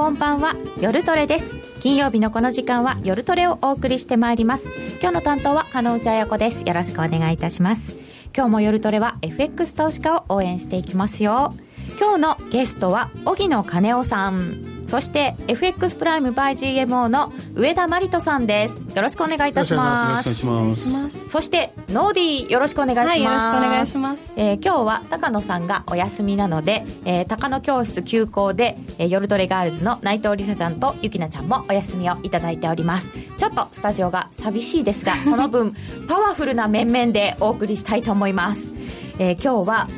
こんばんは。夜トレです。金曜日のこの時間は夜トレをお送りしてまいります。今日の担当は加納内彩子です。よろしくお願いいたします。今日も夜トレは FX 投資家を応援していきますよ。今日のゲストは荻野金夫さん。そして FX プライム by GMO の上田真理人さんです。よろしくお願いいたします。よろしくお願いします。そしてノーディーよろしくお願いします、はい、よろしくお願いします、えー、今日は高野さんがお休みなので、えー、高野教室休校で、えー、夜トレガールズの内藤梨沙ちゃんとゆきなちゃんもお休みをいただいております。ちょっとスタジオが寂しいですがその分パワフルな面々でお送りしたいと思います、えー、今日は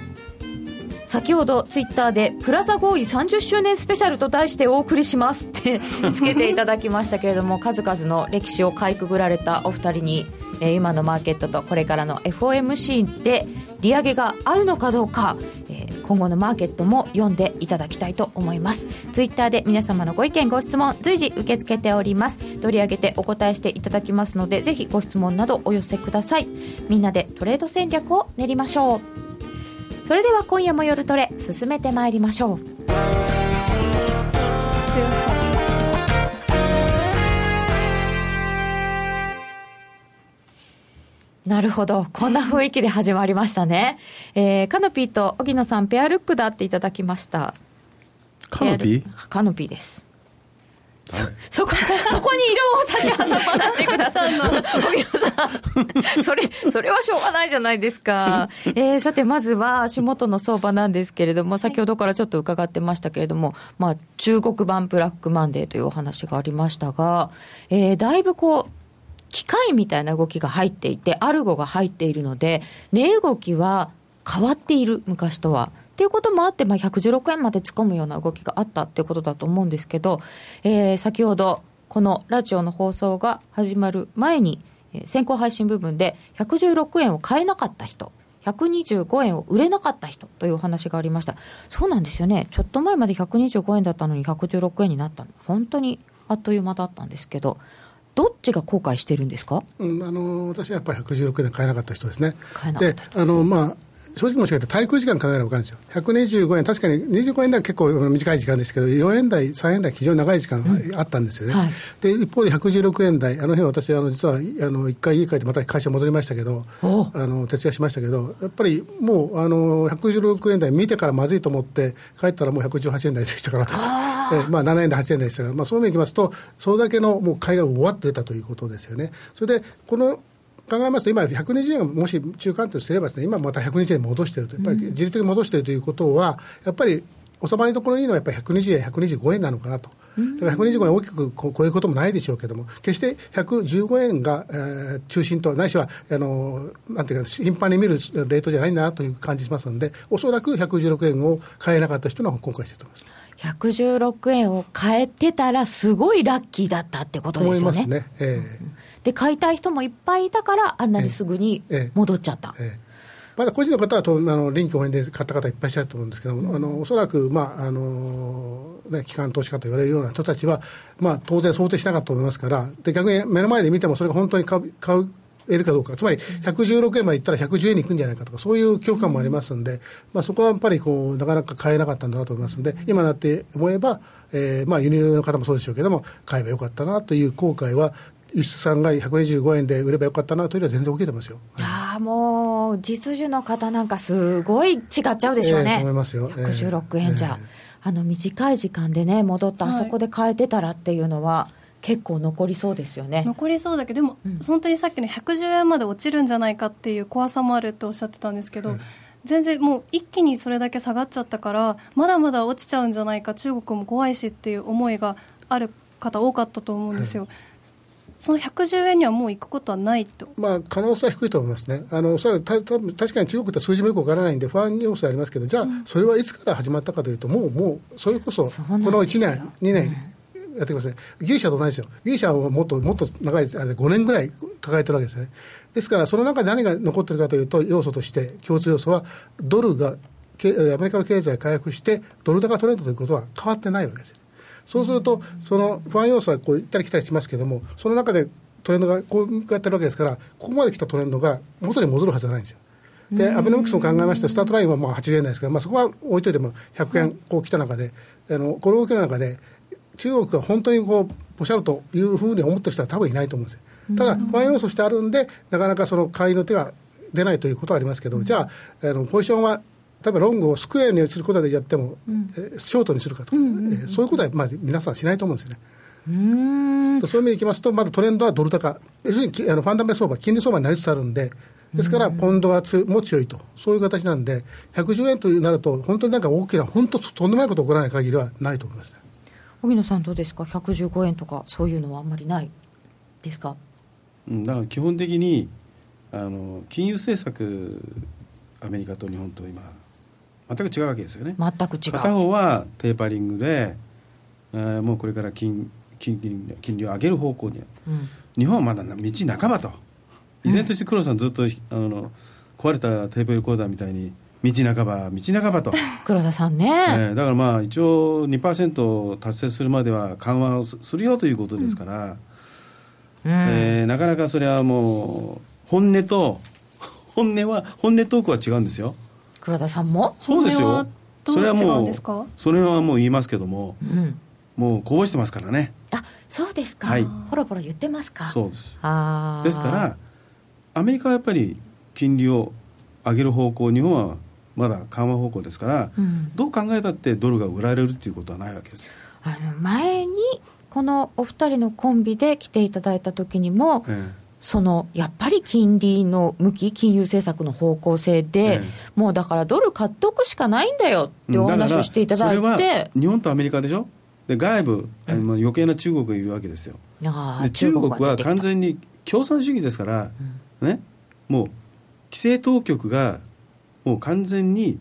先ほどツイッターでプラザ合意30周年スペシャルと題してお送りしますって つけていただきましたけれども数々の歴史をかいくぐられたお二人に、えー、今のマーケットとこれからの FOMC で利上げがあるのかどうか、えー、今後のマーケットも読んでいただきたいと思います。ツイッターで皆様のご意見ご質問随時受け付けております。取り上げてお答えしていただきますのでぜひご質問などお寄せください。みんなでトレード戦略を練りましょうそれでは今夜も夜トレ進めてまいりましょうなるほど。こんな雰囲気で始まりましたね。えー、カノピーと荻野さん、ペアルックだっていただきました。カノピー？カノピーです。そ、そこ、そこに色を差し挟まなってくださいの、荻野さん。それ、それはしょうがないじゃないですか。えー、さて、まずは足元の相場なんですけれども、先ほどからちょっと伺ってましたけれども、まあ、中国版ブラックマンデーというお話がありましたが、えー、だいぶこう、機械みたいな動きが入っていて、アルゴが入っているので、値動きは変わっている、昔とは。っていうこともあって、まあ、116円まで突っ込むような動きがあったっていうことだと思うんですけど、えー、先ほど、このラジオの放送が始まる前に、えー、先行配信部分で116円を買えなかった人、125円を売れなかった人というお話がありました。そうなんですよね。ちょっと前まで125円だったのに116円になった本当にあっという間だったんですけど、どっちが後悔してるんですか、うん、あの私はやっぱり116円で買えなかった人ですね。買えなかったであの、まあ正直申し上げて、滞空時間考えれば分かるんですよ、125円、確かに25円台は結構短い時間ですけど、4円台、3円台、非常に長い時間あったんですよね、うんはい、で一方で116円台、あの辺私、あの実はあの1回家帰って、また会社戻りましたけど、あの徹夜しましたけど、やっぱりもうあの116円台見てからまずいと思って、帰ったらもう118円台でしたから、えまあ、7円台、8円台でしたから、まあ、そういう意味でいきますと、それだけのもう買いが終わって出たということですよね。それでこの考えますと、今、120円がもし中間とすればです、ね、今また120円戻していると、やっぱり自律的に戻しているということは、やっぱり収まりどころいいのはやっぱり120円、125円なのかなと。だから125円大きく超えることもないでしょうけれども、決して115円が、えー、中心と、ないしはあのなんていうか、頻繁に見るレートじゃないんだなという感じしますので、おそらく116円を買えなかった人の後悔してると思います。116円を買えてたら、すごいラッキーだったってことですよね。思いますね。えーで買いたい人もいっぱいいたから、あんなにすぐに戻っちゃった。ええ。えまだ個人の方はとあの臨機応変で買った方いっぱいいらっしゃると思うんですけども、うん、あのおそらく、まああのね、機関投資家と言われるような人たちは、まあ、当然想定しなかったと思いますから、で逆に目の前で見ても、それが本当に買う買う得るかどうか、つまり116円までいったら110円に行くんじゃないかとか、そういう恐怖感もありますんで、まあ、そこはやっぱりこうなかなか買えなかったんだなと思いますんで、今なって思えば、えーまあ、輸入の方もそうでしょうけども、買えばよかったなという後悔は、輸出産が125円で売ればよかったなというよりは全然受けてますよ。ああ、もう、実需の方なんかすごい違っちゃうでしょうね。えー、思いますよ。116円じゃ。えー、あの短い時間でね、戻った、あそこで変えてたらっていうのは、結構残りそうですよね残りそうだけど、でも、うん、本当にさっきの110円まで落ちるんじゃないかっていう怖さもあるっておっしゃってたんですけど、全然もう一気にそれだけ下がっちゃったから、まだまだ落ちちゃうんじゃないか、中国も怖いしっていう思いがある方、多かったと思うんですよ。その110円にはもう行くことはないと、まあ、可能性は低いと思いますね、あのそれはたた確かに中国って数字もよくわからないんで、不安要素ありますけど、じゃあ、それはいつから始まったかというと、もう、もうそれこそ、この1年、2年、やってきますね、ギリシャと同じですよ、ギリシャはもっともっと長い、あれ5年ぐらい抱えてるわけですね。ですから、その中で何が残ってるかというと、要素として、共通要素は、ドルが、アメリカの経済が回復して、ドル高トレンドということは変わってないわけですよ。そうすると、その不安要素はこう行ったり来たりしますけれども、その中でトレンドがこう向かってるわけですから、ここまで来たトレンドが元に戻るはずはないんですよ。で、アベノミクスを考えまして、スタートラインはまあ80円台ですけど、まあ、そこは置いといても100円こう来た中で、あのこの動きの中で、中国が本当にこうポシャるというふうに思ってる人は多分いないと思うんですよ。ただ、不安要素としてあるんで、なかなかその買いの手が出ないということはありますけど、じゃあ、あのポジションは例えばロングをスクエアにすることでやっても、うん、ショートにするかとか、うんうんうん、そういうことはまあ皆さんしないと思うんですよね。うん。そういう意味でいきますと、まだトレンドはドル高、要するにあのファンダメ相場、金利相場になりつつあるんで、ですから、ポンドはつも強いと、そういう形なんで、110円となると、本当になんか大きな、本当、とんでもないこと起こらない限りはないと思います、ね、荻野さん、どうですか、115円とか、そういうのはあんまりないですか？うん、だから基本的にあの金融政策アメリカと日本と今全く違うわけですよね。全く違う。片方はテーパリングで、えー、もうこれから金金金利を上げる方向に、うん、日本はまだ道半ばと。依然として黒さんずっと、うん、あの壊れたテープレコーダーみたいに道半ば道半ばと。黒田さんね、えー、だからまあ一応2%達成するまでは緩和をするよということですから、うん、えー、なかなかそれはもう本音と本音は本音トークは違うんですよ黒田さんも？そうですよ。それはもうそれはもう言いますけども、うん、もうこぼしてますからね。あそうですか、はい、ポロポロ言ってますか？そうです。ですからアメリカはやっぱり金利を上げる方向日本はまだ緩和方向ですから、うん、どう考えたってドルが売られるっていうことはないわけですあの前にこのお二人のコンビで来ていただいた時にも、ええそのやっぱり金利の向き、金融政策の方向性で、ええ、もうだからドル買っとくしかないんだよってお話をしていただいて、日本とアメリカでしょ、で外部、うん、余計な中国がいるわけですよ。で中国は完全に共産主義ですから、うん、ね、もう規制当局がもう完全に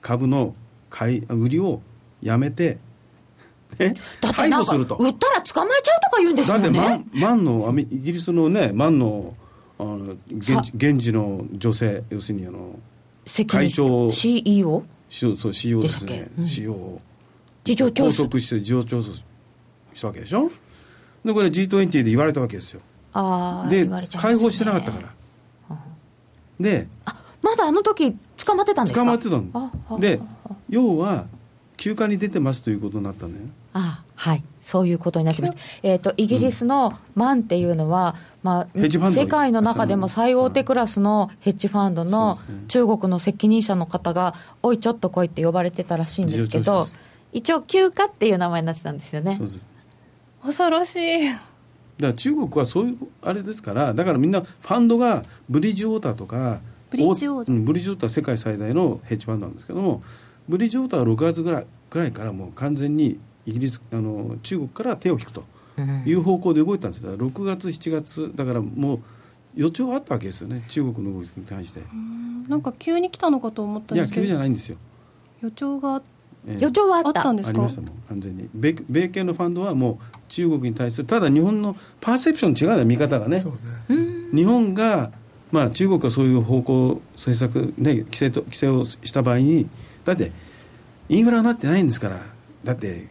株の買い売りをやめて、ね、だってなんか売ったら捕まえちゃうとか言うんですよね。だって万のイギリスのね万のあの現現地の女性要するにあの会長。CEO? そうそう CEO ですね、うん、CEO 事情調査拘束して事情調査したわけでしょ？でこれ G20 で言われたわけですよ。あで、ね、解放してなかったから、であまだあの時捕まってたんですか？捕まってたの。で要は休暇に出てますということになったんだよあはいそういうことになってました、えーと、イギリスのマンっていうのは、まあ、世界の中でも最大手クラスのヘッジファンドの中国の責任者の方が、おい、ちょっと来いって呼ばれてたらしいんですけど、一応、休暇っていう名前になってたんですよね。恐ろしい。だから中国はそういうあれですから、だからみんなファンドがブリッジウォーターとか、ブリッジウォーター、ブリッジウォーターは世界最大のヘッジファンドなんですけども、ブリッジウォーターは6月ぐらいぐらいからもう完全にイギリスあの中国から手を引くという方向で動いたんですが、6月、7月だからもう予兆あったわけですよね。中国の動きに対して。なんか急に来たのかと思ったんですけど。いや急じゃないんですよ。予兆がえー、予兆はあった。んですか？ありましたもん完全に。米米系のファンドはもう中国に対するただ日本のパーセプション違うよ見方がね、ね、日本が、まあ、中国がそういう方向政策、ね、規制と規制をした場合にだってインフラになってないんですから。だって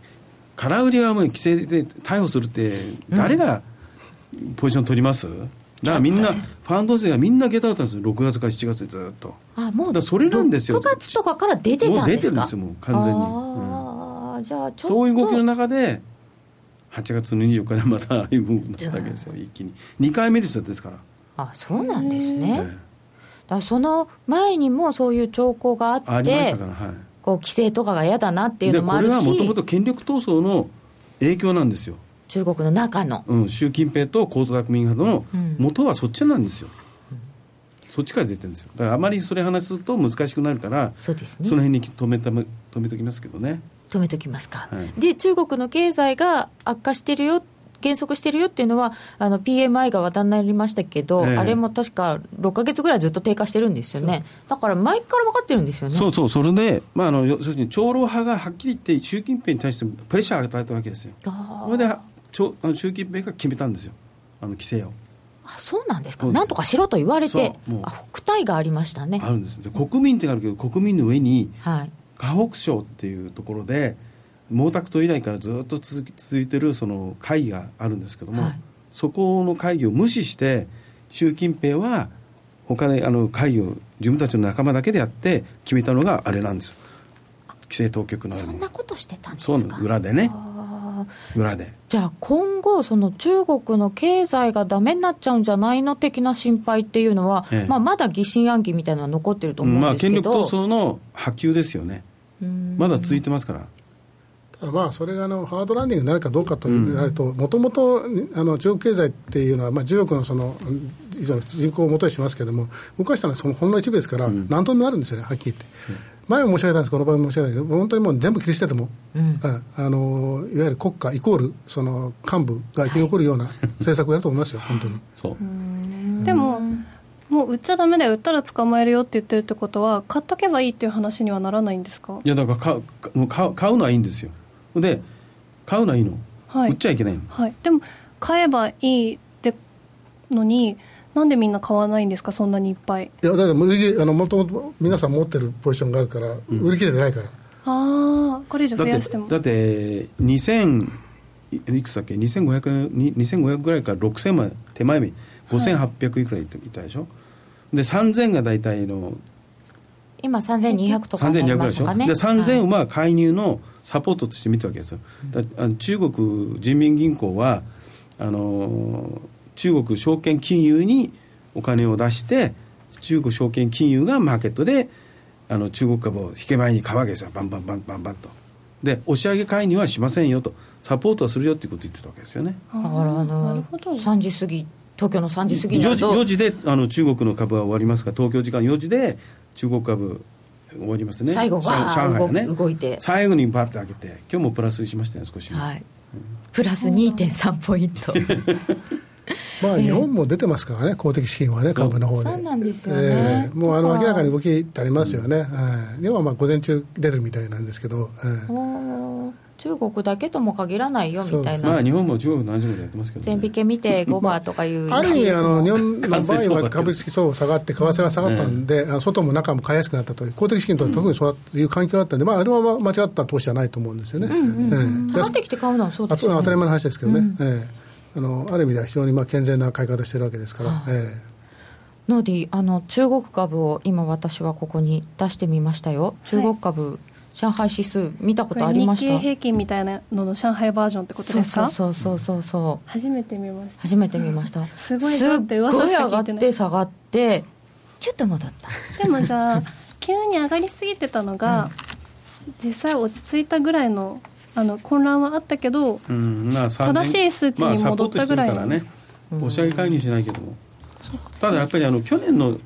空売りはもう規制で逮捕するって誰がポジション取ります、うん、だからみんな、ファンド勢がみんなゲタウトなんですよ、6月から7月でずっと。あもうだそれなんですよ。6月とかから出てたんですか？もう出てるんですよ、もう完全に。あうん、じゃあそういう動きの中で、8月の24日にまたああいう動きになったわけですよ、一気に。2回目ですよ、ですから。あそうなんですね。だその前にもそういう兆候があって、ありましたから、はい。こう規制とかが嫌だなっていうのもあるし。これはもともと権力闘争の影響なんですよ。中国の中の、うん、習近平と江沢民派の元はそっちなんですよ、うん、そっちから出てるんですよ。だからあまりそれ話すと難しくなるからそうです、ね、その辺に止めた止めときますけどね。止めときますか、はい、で中国の経済が悪化してるよ減速してるよっていうのは、あの PMI が話題になりましたけど、えー、あれも確か6か月ぐらいずっと低下してるんですよね、だから前から分かってるんですよね。そうそう、それで、まあ、あの要するに長老派がはっきり言って、習近平に対してプレッシャーを与えたわけですよ。それで習近平が決めたんですよ、あの規制を。あそうなんですか、なんとかしろと言われて、あ北帯がありましたね。あるんです。で国民ってあるけど、国民の上に、はい、河北省っていうところで、毛沢東以来からずっと続続いてるその会議があるんですけども、はい、そこの会議を無視して習近平は他であの会議を自分たちの仲間だけでやって決めたのがあれなんですよ。規制当局のそんなことしてたんですか？そう裏でね。裏で。じゃあ今後その中国の経済がダメになっちゃうんじゃないの的な心配っていうのは、ええ。まあ、まだ疑心暗鬼みたいなのは残ってると思うんまあ、ですけど、権力闘争の波及ですよね、まだ続いてますから。まあそれがあのハードランディングになるかどうかというなると、もともとあの中国経済っていうのは、まあ、10億のその人口を元にしますけれども、動かしたのはそのほんの一部ですから、何とでもなるんですよね、はっきり言って。前も申し上げたんです、この場合も申し上げたけど、本当にもう全部切り捨てても、うん。あのいわゆる国家イコールその幹部が生き残るような 政策をやると思いますよ、本当に。そう。でももう売っちゃだめだよ売ったら捕まえるよって言ってるってことは買っとけばいいっていう話にはならないんですか？いやだから買う買う買う買うのはいいんですよで買うのはいいの、はい。売っちゃいけないの。はい。でも買えばいいってのになんでみんな買わないんですか？そんなにいっぱい。いやだから売り切れあのもともと皆さん持ってるポジションがあるから、売り切れてないから。ああこれ以上増やしても。だって2000いいくつだっけ？2500に2500ぐらいから6000まで手前目5800い。くらいったでしょ、で3000が大体の今3200とかになり3200ぐらいまでしょ、したかねで3000はいは介入のサポートとして見たわけですよ、中国人民銀行はあの中国証券金融にお金を出して中国証券金融がマーケットであの中国株を引け前に買うわけですよ。バンバンバンバンバンと。で押し上げ介入はしませんよとサポートはするよっていうことを言ってたわけですよね。だからあなるのほど。3時過ぎ東京の3時過ぎにな4時ると ,4 時であの中国の株は終わりますから東京時間4時で中国株終わりますね。最後上わー上海がね。動動いて。最後にバッて開けて今日もプラスしましたね少し、はい、プラス2.3ポイント。まあ、日本も出てますからね、公的資金はね、株の方で。そうなんですよね。もうあの明らかに動きってありますよね、うん、でもまあ午前中出てるみたいなんですけど、うんもう中国だけとも限らないよみたいな。まあ日本も中国の同じことやってますけど、ね、全引け見て5番とかいうある意味あの、日本の場合は株式相場下がって、為替が下がったんで、あの外も中も買いやすくなったという、公的資金とは特にそういう環境だったんで、まあ、あれはまあ間違った投資じゃないと思うんですよね。うん下がってきて買うのはそうですよね。当たり前の話ですけどね、ええ。あのある意味では非常にまあ健全な買い方してるわけですから、えノーディあの中国株を今私はここに出してみましたよ。中国株、上海指数見たこことありました？経平均みたいなのの上海バージョンってことですか？そうそうそうそう初めて見ました。初めて見ました。すごいす。っごい上がって下がってちょっと戻った。でもじゃあ急に上がりすぎてたのが、実際落ち着いたぐらいのあの混乱はあったけどうんまあ、3正しい数値に戻ったぐらいまあ、ね、押し上げ介入しないけども、ただやっぱりあの去年の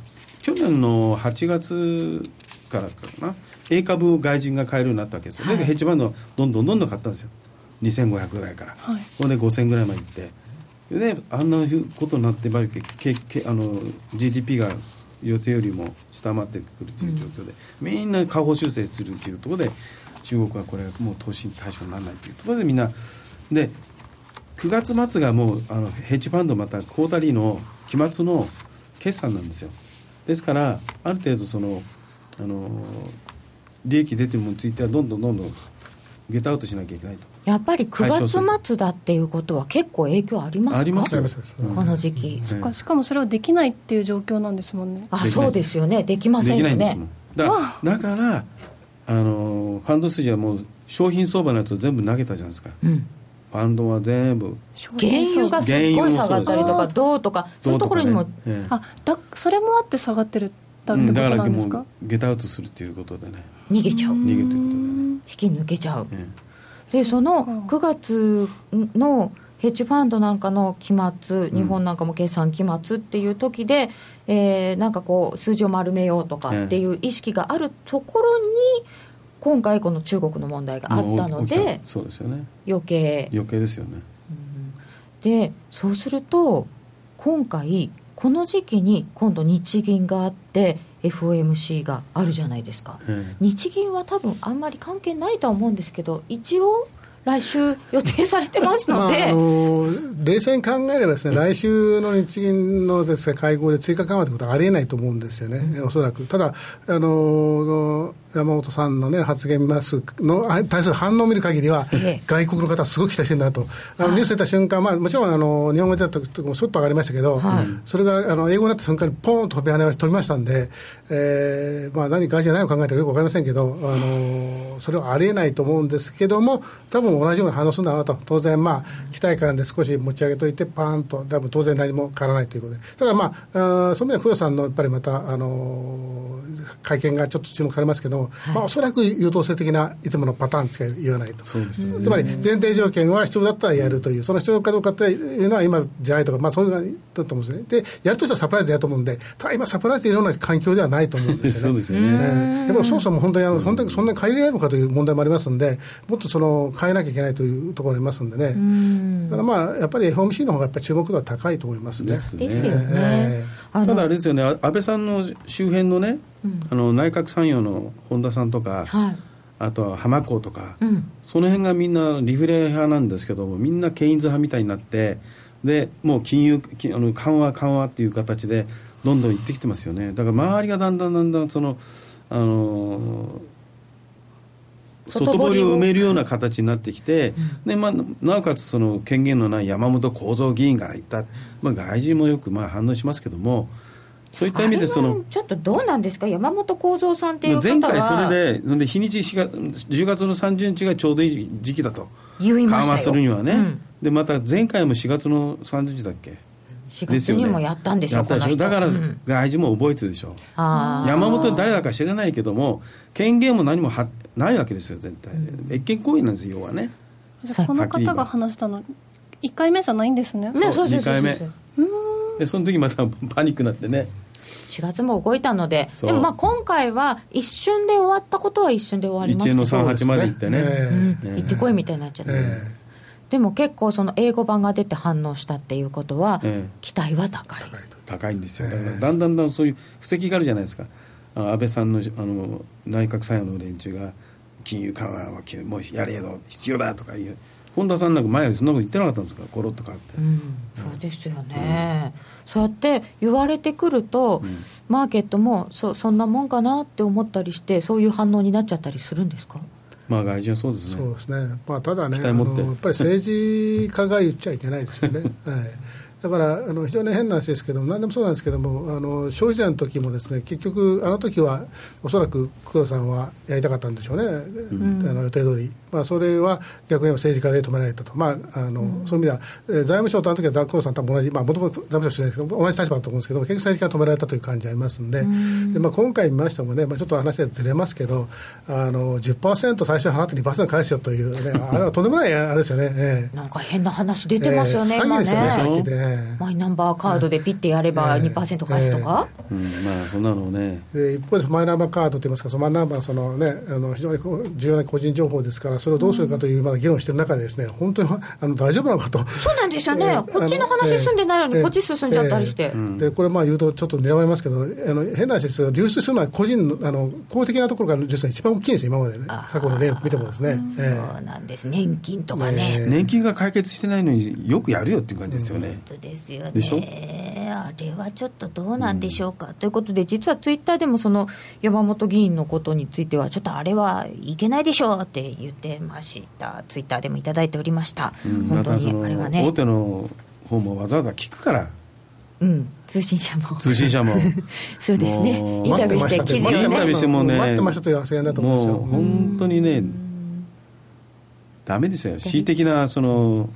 去年の8月からかな A 株を外人が買えるようになったわけですよ、はい。でヘッジファンドどんどんどんどん買ったんですよ。2500ぐらいから、はい。ほんで5000ぐらいまでいって。であんなことになってばけけけあの GDP が予定よりも下回ってくるという状況で、みんな下方修正するというところで中国はこれもう投資対象にならないというところでみんなで9月末がもうあのヘッジファンドまたクォータリーの期末の決算なんですよ。ですからある程度そのあの利益出てるものについてはどんどんどんどんゲットアウトしなきゃいけないと。やっぱり9月末だっていうことは結構影響ありますか？ありますこの時期、えそっか。しかもそれはできないっていう状況なんですもんね。あそうですよね。できませんよできないんですねもん。だだからあのファンド筋はもう商品相場のやつを全部投げたじゃないですか。うん。ファンドは全部。原油がすっごい下がったりとか銅とかそういうところにも、ええ。あだそれもあって下がってるだってことうんだからなんですか、もうゲットアウトするっていうことでね。逃げちゃう。逃げるということでね、資金抜けちゃう。えでそのか。9月のヘッジファンドなんかの期末日本なんかも決算期末っていう時で、えーなんかこう数字を丸めようとかっていう意識があるところに今回この中国の問題がえあったのでた。そうですよね。余計。余計ですよね。でそうすると今回この時期に今度日銀があって FOMC があるじゃないですか。ええ。日銀は多分あんまり関係ないとは思うんですけど一応来週予定されてますまああので、の冷静に考えればですね、来週の日銀のですね会合で追加緩和ということはありえないと思うんですよね、おそらく。ただ、あの山本さんの、ね、発言見ますの対する反応を見る限りは、外国の方はすごく期待してるんだと、あのニュース出た瞬間、まあ、もちろんあの日本語で出た時もちょっと上がりましたけど、はい、それがあの英語になった瞬間にポーンと飛び跳ね飛びましたんで、えーまあ、何かじゃないを考えてるかよく分かりませんけど、あのそれはありえないと思うんですけども、多分同じような反応するんだろうと、当然、まあ、期待感で少し持ち上げといて、パーンと、多分当然何も変わらないということで、ただ、まあ、あそういう意味では黒さんのやっぱりまた、あの会見がちょっと注目されますけども、はい、まあ、おそらく優等生的ないつものパターンしか言わないと、そうですつまり前提条件は必要だったらやるという、その必要かどうかというのは今じゃないとか、まあ、そういうのだと思うんですね、でやるとしたらサプライズやると思うんで、ただ今、サプライズいろんな環境ではないと思うんですよね。そうですよね、やっぱそもそも本当にあの、本当にそんなに変えられるのかという問題もありますんで、もっとその変えなきゃいけないというところありますんでね、だからまあ、やっぱり FOMC の方がやっぱり注目度は高いと思いますね。ですよね。ただあれですよね、安倍さんの周辺のね、うん、あの内閣参与の本田さんとか、はい、あとは浜子とか、うん、その辺がみんなリフレ派なんですけども、みんなケインズ派みたいになって、でもう金融あの緩和、緩和っていう形で、どんどんいってきてますよね。だから周りがだんだんだんだんそのあの外堀を埋めるような形になってきて、うん、でまあ、なおかつその権限のない山本幸三議員がいた、まあ、外人もよくまあ反応しますけども。そういった意味でそのちょっとどうなんですか？山本幸三さんっていう方は。前回それでで日にち4月10月の30日がちょうどいい時期だと。緩和するにはね、うん、でまた前回も4月の30日だっけ？4月にもやったんでしょ、ね、しょだから外人も覚えてるでしょ、う。ん、山本誰だか知らないけども権限も何もはないわけですよ絶対、うん、越権行為なんですよ要はね。この方が話したの1回目じゃないんですね。ねそう2回目。でその時また パニックになってね。4月も動いたので、でもまあ今回は一瞬で終わったことは一瞬で終わりました。1円の38まで行ってね、うん、行ってこいみたいになっちゃって。えーでも結構その英語版が出て反応したっていうことは、期待は高い。高いんですよ。だからだんだんだんそういう布石があるじゃないですか。安倍さんのあの内閣参与の連中が金融緩和はもうやれよ必要だとかいう本田さんなんか前よりそんなこと言ってなかったんですか？コロッとかって、うん、そうですよね、うん、そうやって言われてくると、うん、マーケットもそそんなもんかなって思ったりしてそういう反応になっちゃったりするんですか？まあ外人はそうですね。そうですね。まあただね、あのやっぱり政治家が言っちゃいけないですよね。はい。だからあの非常に変な話ですけど何でもそうなんですけどもあの消費税の時もですね結局あの時はおそらく工藤さんはやりたかったんでしょうね、うん、あの予定通り、まあ、それは逆に政治家で止められたと、まああの、うん、そういう意味では、えー、財務省とあの時は工藤さんと同じもともと財務省ですけど同じ立場だと思うんですけど結局政治家が止められたという感じありますんで。うん、でまあ、今回見ましてもね、まあ、ちょっと話がずれますけどあの10%最初払って2%返すよという、ね、あれはとんでもないあれですよね、えー、なんか変な話出てますよね、えー、詐欺ですよね、正直で。イナンバーカードでピッてやれば2%返すとか、えー、うん、まあそんなのね。で一方でマイナンバーカードといいますかそのマイナンバーのその、ね、あの非常に重要な個人情報ですからそれをどうするかというまだ議論している中でですね本当にあの大丈夫なのかと。そうなんですよね、えー、こっちの話進んでないのにこっち進んじゃったりして、えー、でこれまあ言うとちょっと狙われますけどあの変な話ですけど流出するのは個人のあの公的なところからの流出が一番大きいんですよ今までね。過去の例を見てもですね、そうなんです。年金とかね、年金が解決してないのによくやるよっていう感じですよね、本当ですよね。でしょ？あれはちょっとどうなんでしょうか、うん、ということで、実はツイッターでもその山本議員のことについては、ちょっとあれはいけないでしょうって言ってました、ツイッターでもいただいておりました、うん、本当にあれはね。大手の方もわざわざ聞くから。うん、通信社も。通信社も。そうですね。インタビューして記事をね。インタビューしてもね待ってましたという発言だと思うんですよ。本当にねダメですよ。恣意的なその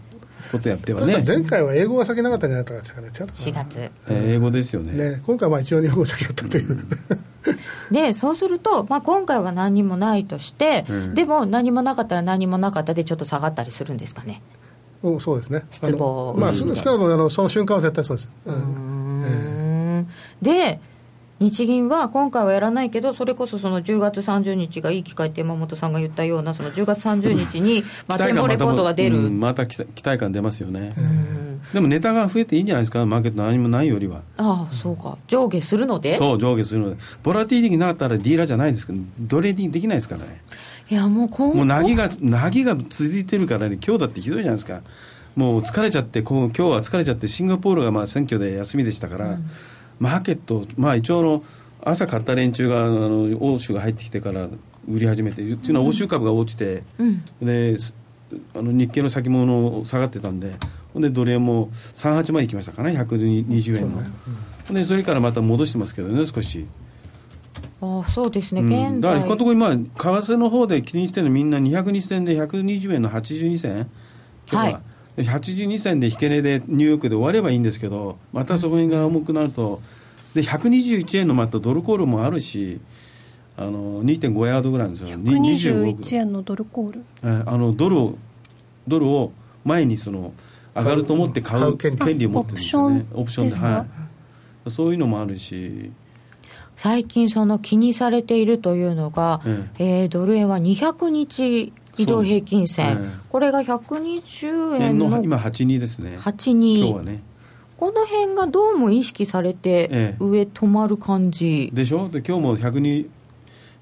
ことやってはね。前回は英語が先なかったんじゃなかったですかね。4月、えー、英語ですよね。ね今回は一応日本語先だったという。でそうすると、まあ、今回は何もないとして、うん、でも何もなかったら何もなかったでちょっと下がったりするんですかね。おそうですね。失望まあ少なくともあのその瞬間は絶対そうです、うん、えー、で日銀は今回はやらないけど、それこそその10月30日がいい機会って山本さんが言ったような、その10月30日に、まあ、展望レポートが出る、また期待感出ますよね、でもネタが増えていいんじゃないですか、マーケット何もないよりは。ああ、そうか、上下するので？そう、上下するので、ボラティリティがなかったらディーラーじゃないですけど、トレーディングできないですからね。いやもう今もうなぎが、なぎが続いてるからね、今日だってひどいじゃないですか。もう疲れちゃって、こう今日は疲れちゃって、シンガポールがまあ選挙で休みでしたから、うん、マーケット、まあ一応の、朝買った連中があの欧州が入ってきてから売り始めてっていうのは欧州株が落ちて、うん、であの日経の先物下がってたんでほんでドル円も38まで行きましたかね120円の、ねうん、でそれからまた戻してますけどね少し。あそうですね、現在。だから今のところ今為替の方で気にしてるのみんな200日線で120円の82銭今日は、はい、82銭で引け値でニューヨークで終わればいいんですけどまたそこが重くなるとで121円のまたドルコールもあるしあの2.5ヤードぐらいなんですよ。121円のドルコール。あのドルをドルを前にその上がると思って買う権利。を持ってるんですよね。オプションではい。そういうのもあるし。最近その気にされているというのが、ええ。えー、ドル円は200日移動平均線、えこれが120円の今82ですね。82今日はね。この辺がどうも意識されて、上止まる感じ。でしょ？で今日も102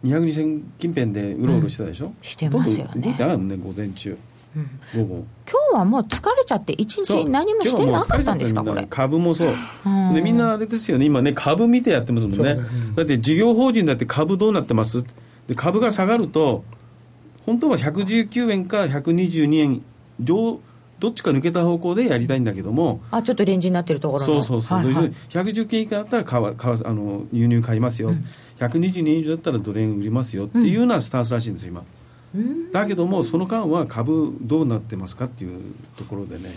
200日線近辺でうろうろしてたでしょ、うん、してますよね。動いてなかね午前中、うん、午後。今日はもう疲れちゃって一日何もしてなかったんですか？これ。株もそう、でみんなあれですよね。今ね株見てやってますもんね、ね。うん、だって事業法人だって株どうなってます？で株が下がると本当は119円か122円上どっちか抜けた方向でやりたいんだけども。あちょっとレンジになってるところそうそうそう、はいはい、119円以下だったら買わ買わあの輸入買いますよ、うん。120年以上だったらドル円売りますよっていうようなスタンスらしいんですよ、今。だけども、その間は株どうなってますかっていうところでね。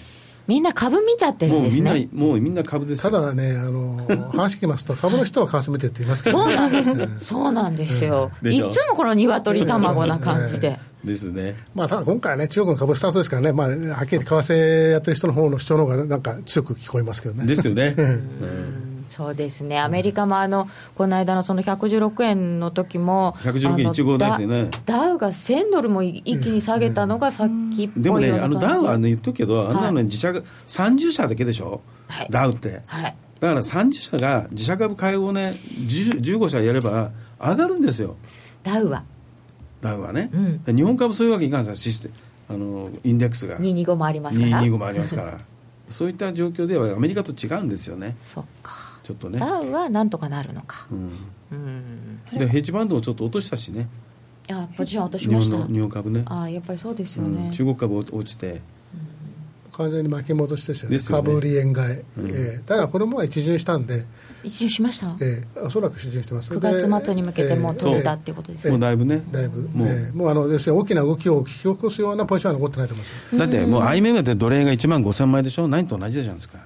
みんな株見ちゃってるんですね。もうみんな、もうみんな株ですただね、あの、話聞きますと、株の人は為替見てって言いますけど、そうなんです。そうなんですよ。いつもこの鶏卵な感じで。ですね。まあ、ただ今回はね、中国の株スタートですからね、まあ、はっきり言って為替やってる人の方の主張の方がなんか強く聞こえますけどね。ですよね。うんそうですね、アメリカもあのこの間のその116円の時も、116円15ですよね。ダウが1000ドルも一気に下げたのがさっきっぽいでもね、あのダウは、ね、言っとくけど、あんなの自社が30社だけでしょ、はい、ダウって。はい。だから30社が自社株買いをね15社やれば上がるんですよ。ダウは。ダウはね、うん、日本株そういうわけいかんさシステあのインデックスが。225もありますから。225もありますから。そういった状況ではアメリカと違うんですよね。そっかちょっとね。ダウはなんとかなるのか、うん。うん、でヘッジバンドもちょっと落としたしね。あポジション落としました。日本株ね。あやっぱりそうですよね、うん、中国株落ちて、完全に巻き戻しですよね、株売り円買い、うん、えー、ただこれも一巡したんで、一巡しました、えー、おそらく一巡してます。9月末に向けてもう取れたっていうことです、えー、もうだいぶね、だいぶ、もう,、えー、もうあの要するに大きな動きを引き起こすようなポジションは残ってないと思います。だってもう IMF で奴隷が1万5000枚でしょ、何と同じじゃないですか。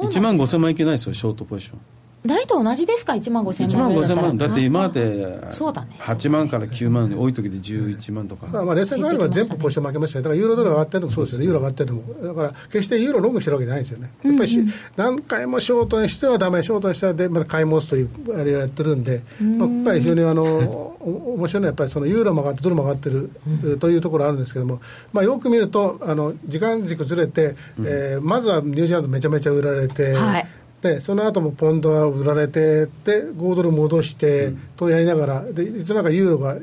1万5000万いけないですよショートポジション大と同じですか？1万5000万1万5000万だって今まで8万から9万多い時で11万とか、まあ冷静があれば全部ポジション負けますよだからユーロドル上がってるのもそうですよね。ユーロ上がってるのも。だから決してユーロロングしてるわけじゃないですよね。やっぱり、何回もショートにしてはだめショートにしてはでまた買い戻すというあれをやってるんで、まあ、今回非常にあの面白いのはやっぱりそのユーロも上がってドルも上がってる、というところあるんですけども、まあ、よく見るとあの時間軸ずれて、えー、まずはニュージーランドめちゃめちゃ売られて、はいでその後もポンドは売られてで5ドル戻して、とやりながらでいつの間にかユーロが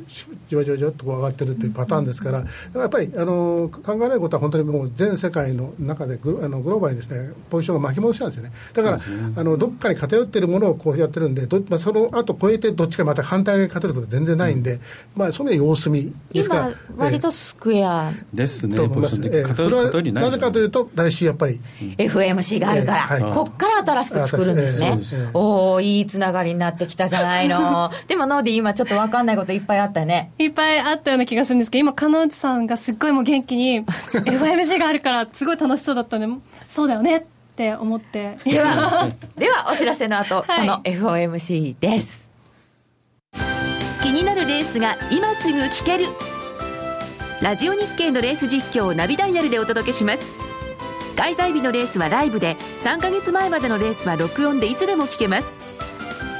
じわじわじわっと上がってるというパターンですから、だからやっぱりあの考えられることは本当にもう全世界の中でグあのグローバルにですねポジションが巻き戻しなんですよねだから、あのどっかに偏っているものをこうやってるんでど、まあ、その後超えてどっちかまた反対が偏ることは全然ないんで、まあ、その様子見ですから今割とスクエア、ですねと思います、えー、なぜかというと来週やっぱり、FMC があるから、はい、こっから新しく作るんですねね。おおいいつながりになってきたじゃないの。でも、ノーディ今ちょっと分かんないこといっぱいあったよね。いっぱいあったような気がするんですけど、今、金内さんがすっごいもう元気に、FMC があるから、すごい楽しそうだったんで、そうだよねって思って。では、では、お知らせの後、はい、その FOMC です。気になるレースが今すぐ聞ける。ラジオ日経のレース実況をナビダイヤルでお届けします。開催日のレースはライブで3ヶ月前までのレースは録音でいつでも聞けます。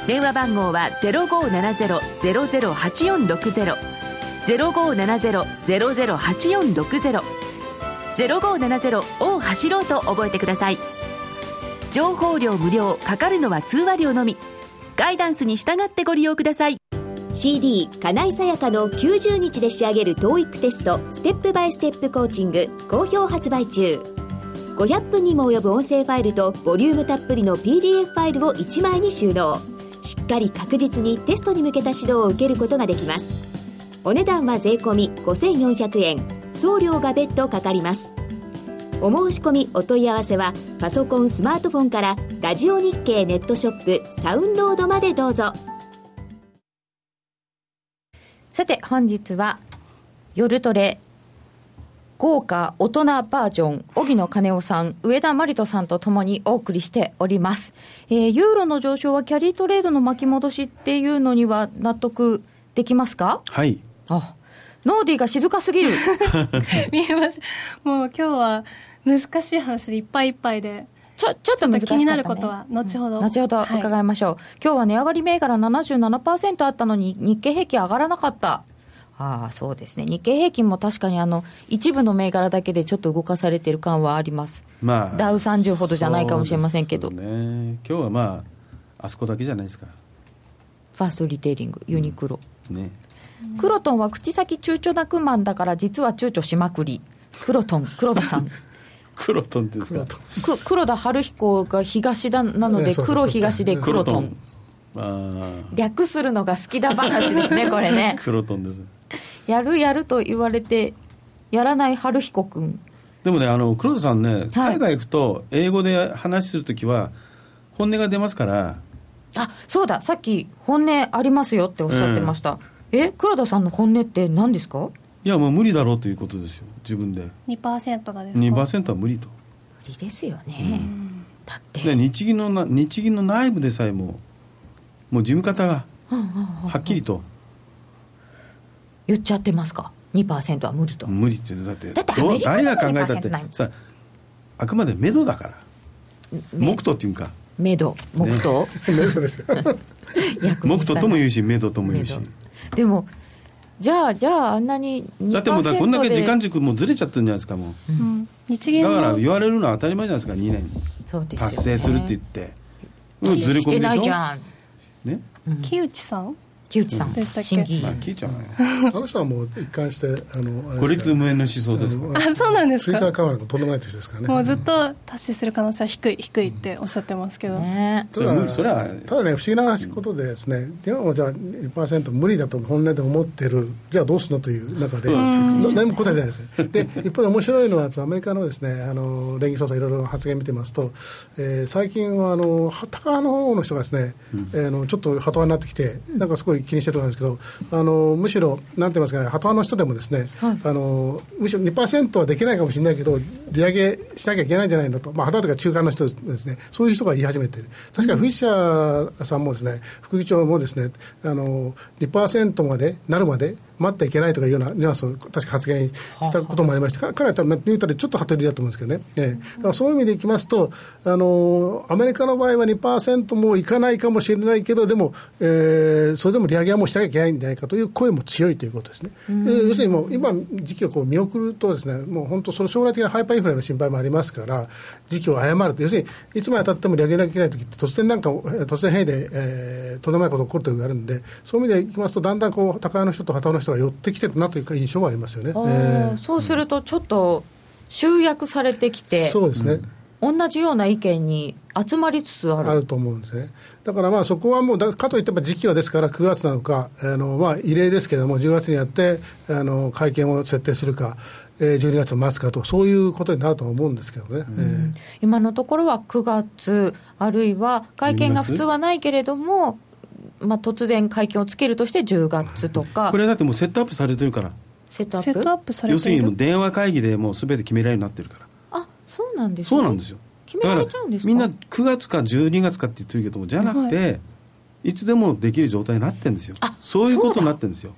電話番号は0570-008460 0570-008460 0570を走ろうと覚えてください。情報量無料かかるのは通話料のみ。ガイダンスに従ってご利用ください。CD 金井さやかの90日で仕上げる TOEIC テストステップバイステップコーチング好評発売中。500分にも及ぶ音声ファイルとボリュームたっぷりの PDF ファイルを1枚に収納。しっかり確実にテストに向けた指導を受けることができます。お値段は税込5400円。送料が別途かかります。お申し込みお問い合わせはパソコンスマートフォンからラジオ日経ネットショップサウンロードまでどうぞ。さて本日は夜トレ。豪華大人バージョン、荻野金夫さん、上田真理人さんとともにお送りしております。えー、ユーロの上昇はキャリートレードの巻き戻しっていうのには納得できますか？はい。あ、ノーディーが静かすぎる。見えます。もう今日は難しい話でいっぱいいっぱいで。ちょちょっと、ね、気になることは後ほど、後ほど伺いましょう、はい、今日は値上がり銘柄77%あったのに日経平均上がらなかったああ、そうですね。日経平均も確かにあの、一部の銘柄だけでちょっと動かされてる感はあります。まあ、ダウ30ほどじゃないかもしれませんけど。ね。今日はまあ、あそこだけじゃないですか。ファーストリテイリング、ユニクロ。うん、ね。クロトンは口先躊躇なくマンだから実は躊躇しまくり。クロトン、黒田さん。黒トンってですか？黒田晴彦が東だなので、黒東で黒トン。略するのが好きだ話ですね、これね。黒トンです。やるやると言われて、やらない春彦君。でもね、あの黒田さんね、海外行くと、英語で話するときは、本音が出ますから。あそうだ、さっき、本音ありますよっておっしゃってました。うん、え、黒田さんの本音って何ですか？いや、もう無理だろうということですよ、自分で。2%がですか ?2% は無理と。無理ですよね。うん、だって。日銀の日銀の内部でさえも、もう事務方が、はっきりと。言っちゃってますか？2%は無理と。無理ってだってだって誰が考えたってさあくまで目処だから。目途っていうか。目処目途、ね、目処ですよ。目途とも言うし目処とも言うし。でもじゃあじゃああんなにだってもうだこんだけ時間軸もずれちゃってるんじゃないですかもう、うん、日銀だから言われるのは当たり前じゃないですか2年。そうです、ね、達成するって言って。ずれ込みでしょ？ね、木内さん？木内さん、審議。員、まあ、木内は あの人はもう一貫してあの孤立無縁の思想ですあそうなんですか？追加緩和とんでもない人ですからね。もうずっと達成する可能性は低い低いっておっしゃってますけど、ね、ただそれはただね不思議なことでですね。今もじゃあ2%無理だと本音で思ってるじゃあどうするのという中で何も答えてないですね。で一方で面白いのはアメリカのですねあの連議捜査いろいろ発言見てますと、えー、最近はあの高の方の人がですね、うん、えー、のちょっとハト派になってきてなんかすごい気にしてると思うんですけどあのむしろ、なんて言いますかね、ハト派の人でもですね、はい、あのむしろ2%はできないかもしれないけど、利上げしなきゃいけないんじゃないのと、まあ、ハト派とか中間の人ですね、そういう人が言い始めている、確かフィッシャーさんもですね、副議長もですね、あの2%までなるまで、待ってはいけないとかいうようなニュアンスを確か発言したこともありまして、彼は多分、ニュートラルちょっと鳩りだと思うんですけどね、えー、だからそういう意味でいきますと、あのアメリカの場合は2%もいかないかもしれないけど、でも、えー、それでも利上げはもうしなきゃいけないんじゃないかという声も強いということですね。要するにもう今、時期をこう見送るとですね、もう本当、その将来的なハイパーインフレの心配もありますから、時期を誤ると、要するにいつまでたっても利上げなきゃいけないときって、突然なんか、突然変異で、えー、とんでもないことが起こるというのがあるんで、そういう意味でいきますと、だんだんこう高の人と旗の人が寄ってきてるなという印象はありますよね、えー、そうすると、ちょっと集約されてきて、そうですね、同じような意見に集まりつつあるあると思うんですね、だからまあそこはもう、かといって時期はですから、9月なのか、あのまあ異例ですけれども、10月にやってあの会見を設定するか。えー、12月の末かと、そういうことになると思うんですけどね、うんえー、今のところは9月、あるいは会見が普通はないけれども、まあ、突然会見をつけるとして10月とか。これだってもうセットアップされてるから。セットアップ？されてる？要するに電話会議でもうすべて決められるようになってるから。あそうなんです、ね、そうなんですよ。決められちゃうんですみんな9月か12月かって言ってるけどじゃなくて、はい、いつでもできる状態になってるんですよ。あそういうことになってるんですよ。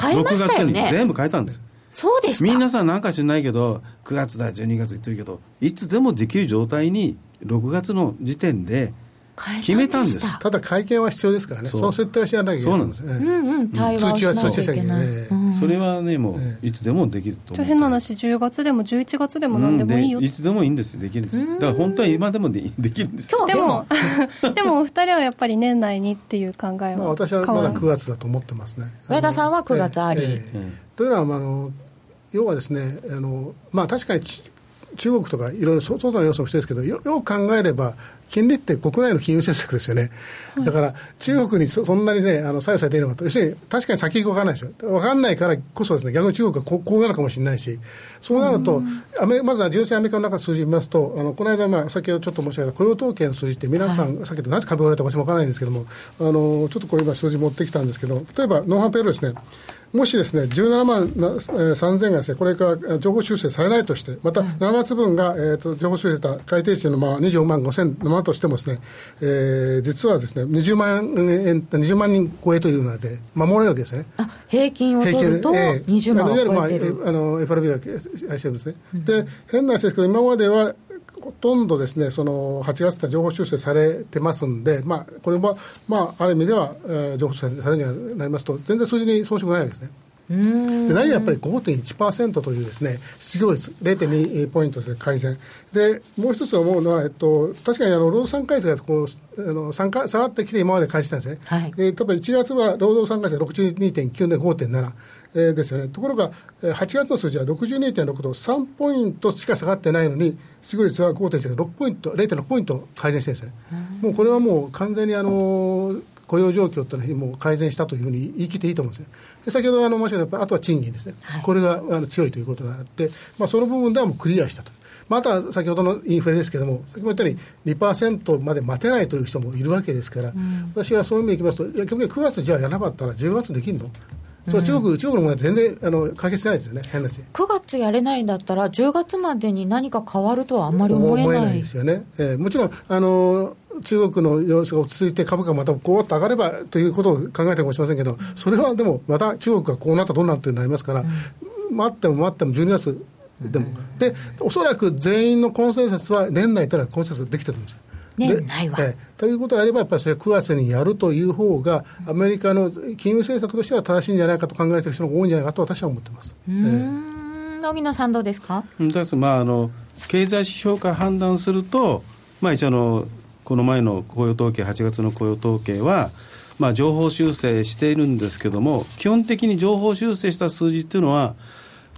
変えましたよね。6月に全部変えたんです。そうでしみんなさなんか知らないけど9月だ12月言ってるけどいつでもできる状態に6月の時点で決めたんです。ただ会見は必要ですからね。その設定は知らなきゃいけないんです、うんうん、通知は通知しなきゃいけない、それはねもういつでもできると思う。変な話10月でも11月でも何でもいいよ、いつでもいいんです。できるんです。だから本当は今でもで できるんです。でも。でもお二人はやっぱり年内にっていう考えは、まあ、私はまだ9月だと思ってますね。上田さんは9月あり、というのはあの要はですねあの、まあ、確かに中国とかいろいろ外の要素もしてですけどよよく考えれば金利って国内の金融政策ですよね、だから中国にそんなにね、あの左右されているのかと、要するに確かに先行き分からないですよ、分かんないからこそですね、逆に中国はこうこうなるかもしれないし、そうなると、アメまずは純粋にアメリカの中の数字見ますと、あのこの間、まあ、先ほどちょっと申し上げた雇用統計の数字って、皆さん、はい、さっきとなぜ壁をられたか私も分からないんですけども、あのちょっとこう今、数字持ってきたんですけど、例えば、ノンハンペイロですね。もしですね、17万3000がですね、これから情報修正されないとして、また7月分が、えーと、情報修正した改定値のまあ24万5000のままとしてもですね、えー、実はですね、20万円、20万人超えというので、守れるわけですね。あ、平均を取ると20万を超えてる。いわゆる、まあ、あの、FRB が愛してるんですね。うん、で、変な話ですけど、今までは、ほとんどですね、その8月って情報修正されてますんで、まあ、これは、まあ、ある意味では、えー、情報修正されるようになりますと、全然数字に遜色ないわけですね。で何がやっぱり5.1%というですね失業率0.2ポイントで改善。でもう一つ思うのは、えっと、確かにあの労働参加率がこうあの下がってきて今まで感じたんですね、はい、で例えば1月は労働参加率が62.9で5.7えー、ですよね。ところが、8月の数字は62.6と3ポイントしか下がってないのに失業率は5.1が6ポイント0.6ポイント改善してるんですね、もうこれはもう完全にあの雇用状況というのはもう改善したというふうに言い切っていいと思うんですよ。で先ほどあの申し上げたあとは賃金ですね、はい、これがあの強いということがあって、まあ、その部分ではもうクリアしたと。また先ほどのインフレですけれども、先ほど言ったように2%まで待てないという人もいるわけですから、うん、私はそういう意味でいきますと、逆に9月じゃあやらなかったら10月できるの？そう中国、中国の問題全然あの解決してないですよね、変なし。9月やれないんだったら、10月までに何か変わるとはあんまり思えない思えですよね。えー、もちろんあの中国の様子が落ち着いて株価がまたこうと上がればということを考えたかもしれませんけど、それはでもまた中国がこうなったらどうなるというなりますから、うん、待っても待っても12月でも、でおそらく全員のコンセンサスは年内からコンセンサスできてるんですよ。年内は、えということであれば、やっぱりそれ9月にやるという方が、アメリカの金融政策としては正しいんじゃないかと考えている人が多いんじゃないかと私は思ってます。うん、荻野さんどうですか？まああの経済指標から判断すると、まあ、一応のこの前の雇用統計、8月の雇用統計は、まあ、情報修正しているんですけども、基本的に情報修正した数字っていうのは、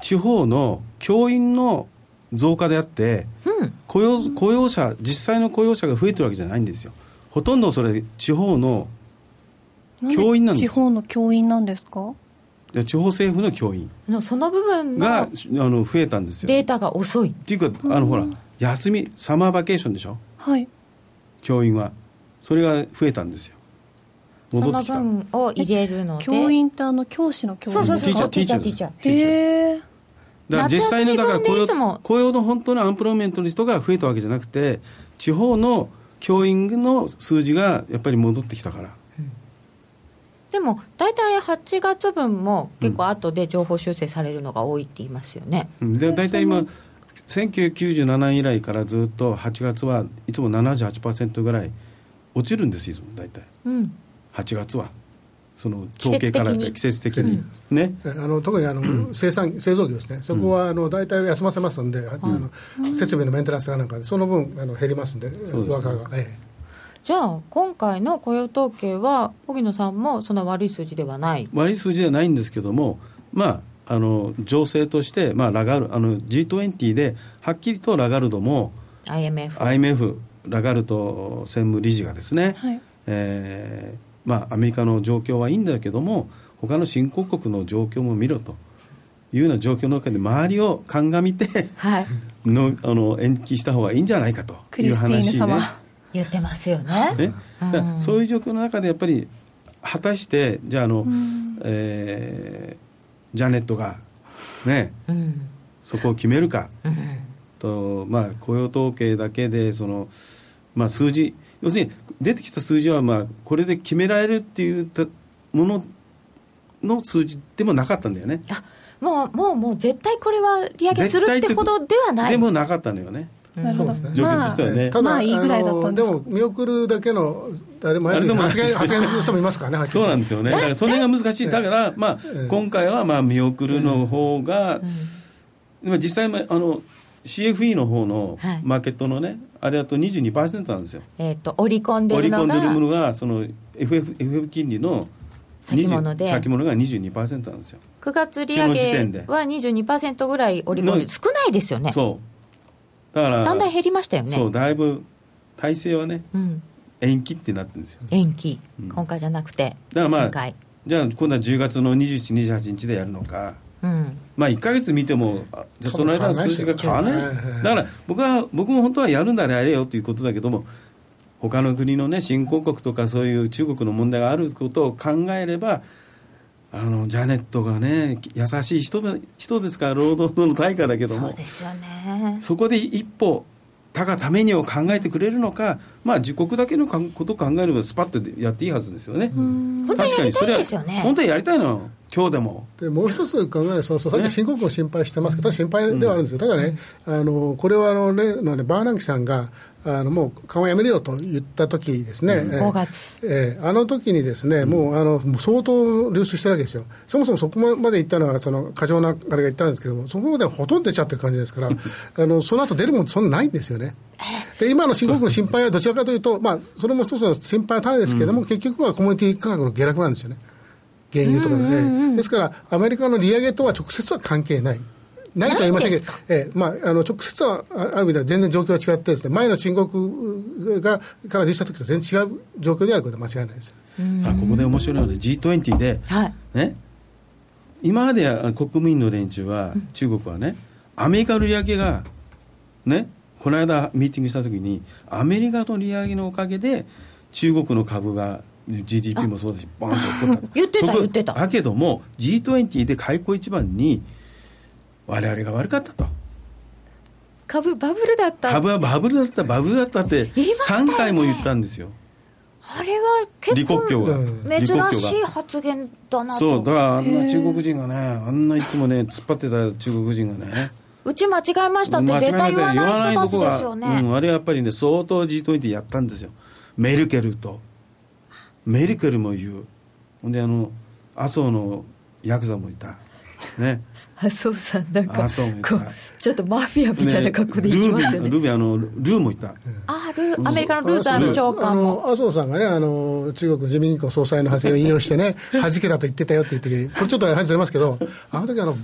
地方の教員の増加であって、うん、雇用雇用者、実際の雇用者が増えてるわけじゃないんですよ。ほとんどそれ、地方の教員なんです。地方の教員なんですか？地方政府の教員その部分があの増えたんですよ。データが遅い。っていうかあのほら休みサマーバケーションでしょ？はい。教員は。それが増えたんですよ。戻ってきた。その分を入れるので。教員ってあの教師の教員そうそうそう。ティーチャーティーチャーへえだから実際のだから雇用雇用の本当のアンプローメントの人が増えたわけじゃなくて地方の教員の数字がやっぱり戻ってきたから、うん、でも大体8月分も結構後で情報修正されるのが多いって言いますよね、うん、で大体今1997年以来からずっと8月はいつも78%ぐらい落ちるんですいつも大体、うん、8月はその統計から季節的に。ね、あの特にあの生産製造業ですね。そこはあの大体休ませますんで、あの設備のメンテナンスがなんかでその分あの減りますんでワーカーが、ええ、じゃあ今回の雇用統計は荻野さんもそんな悪い数字ではない？悪い数字ではないんですけどもまああの情勢として、まあ、ラガルあの G20 ではっきりとラガルドも IMF, IMF ラガルド専務理事がですね、はい、えー、まあ、アメリカの状況はいいんだけども他の新興国の状況も見ろというような状況の中で周りを鑑みて、はい、のあの延期した方がいいんじゃないかという話ね。言ってますよね。ね。うん、そういう状況の中でやっぱり果たしてじゃああの、うん、えージャネットがね、うん、そこを決めるか、うん、とまあ、雇用統計だけでその、まあ、数字要するに出てきた数字は、まあ、これで決められるっていうものの数字でもなかったんだよね。もうもうもう絶対これは利上げするってほどではない。でもなかったのよね。なるほど、ね、状況としてはね、まあ、いいぐらいだったんでも見送るだけのあれも発言 発言する人もいますからね そうなんですよね。だからそれが難しい。だから、まあ、今回はまあ見送るの方が、うん、実際あの CFE の方のマーケットのね、はい、あれだと22%なんですよ。えっ、ー、と織り込んでるのが織り込んでるものがその FF, FF 金利の先物で。先物が22%なんですよ。9月利上げは22%ぐらい織り込んで少ないですよね。そう。だからだんだん減りましたよね。そうだいぶ体制はね、うん、延期ってなってるんですよ。延期、今回じゃなくてだからまあじゃあ今度は10月の21、28日でやるのか、うん。まあ、1か月見ても、あじゃあその間の数字が変わらない、だから僕は僕も本当はやるんだらやれよということだけども、他の国のね、新興国とかそういう中国の問題があることを考えれば、あのジャネットがね、優しい人で人ですから、労働の対価だけどもそう、ですよね。そこで一歩、他がためにを考えてくれるのか、まあ、自国だけのかことを考えれば、スパッとやっていいはずですよね。本当にやりたいですよね。本当にやりたいの、今日でも。でもう一つ考えると、そうさっき新興国を心配してますけど、心配ではあるんですよ、ただね、あのこれはあの例の、ね、バーナンキさんが、あのもう緩和やめるよと言った時にですね、えー5月。えーあの時にですね、もうあのもう相当流出してるわけですよ、そもそもそこまで行ったのは、その過剰なあれが言ったんですけども、そこまでほとんど出ちゃってる感じですから、あのその後出るものそんなないんですよね。で今の新興国の心配はどちらかというと、まあ、それも一つの心配の種ですけれども、結局はコモディティ価格の下落なんですよね。原油とかね、ですから、アメリカの利上げとは直接は関係ない。ないとは言いませんけど、ええまあ、あの直接はあある意味では全然状況は違ってです、ね、前の申告がから流した時と全然違う状況であることは間違いないですよ。あここで面白いので G20 で、はい。ね、今まであ国民の連中は、中国はねアメリカの利上げがねこの間ミーティングした時にアメリカの利上げのおかげで中国の株が GDP もそうだしバーンと起こった。言ってた言ってた。だけども G20 で開口一番に我々が悪かったと。株バブルだった。株はバブルだったバブルだったって言いましたよね。3回も言ったんですよ。あれは結構珍しい発言だなと。そうだからあんな中国人がねあんないつもね突っ張ってた中国人がね。うち間違えましたって絶対言わない人たちですよね、うん、あれはやっぱりね相当 G20 やったんですよ。メルケルとメルケルも言う。ほんであの麻生のヤクザもいた。ね。麻生さんなんかちょっとマフィアみたいな格好で行きますよね。ルービールービーあのルーもいた。あルーアメリカのルーザー長あ官も。の麻生さんがね、あの中国人民銀行総裁の発言を引用してね、弾けたと言ってたよって言って、これちょっと話ずれますけど、あの時あの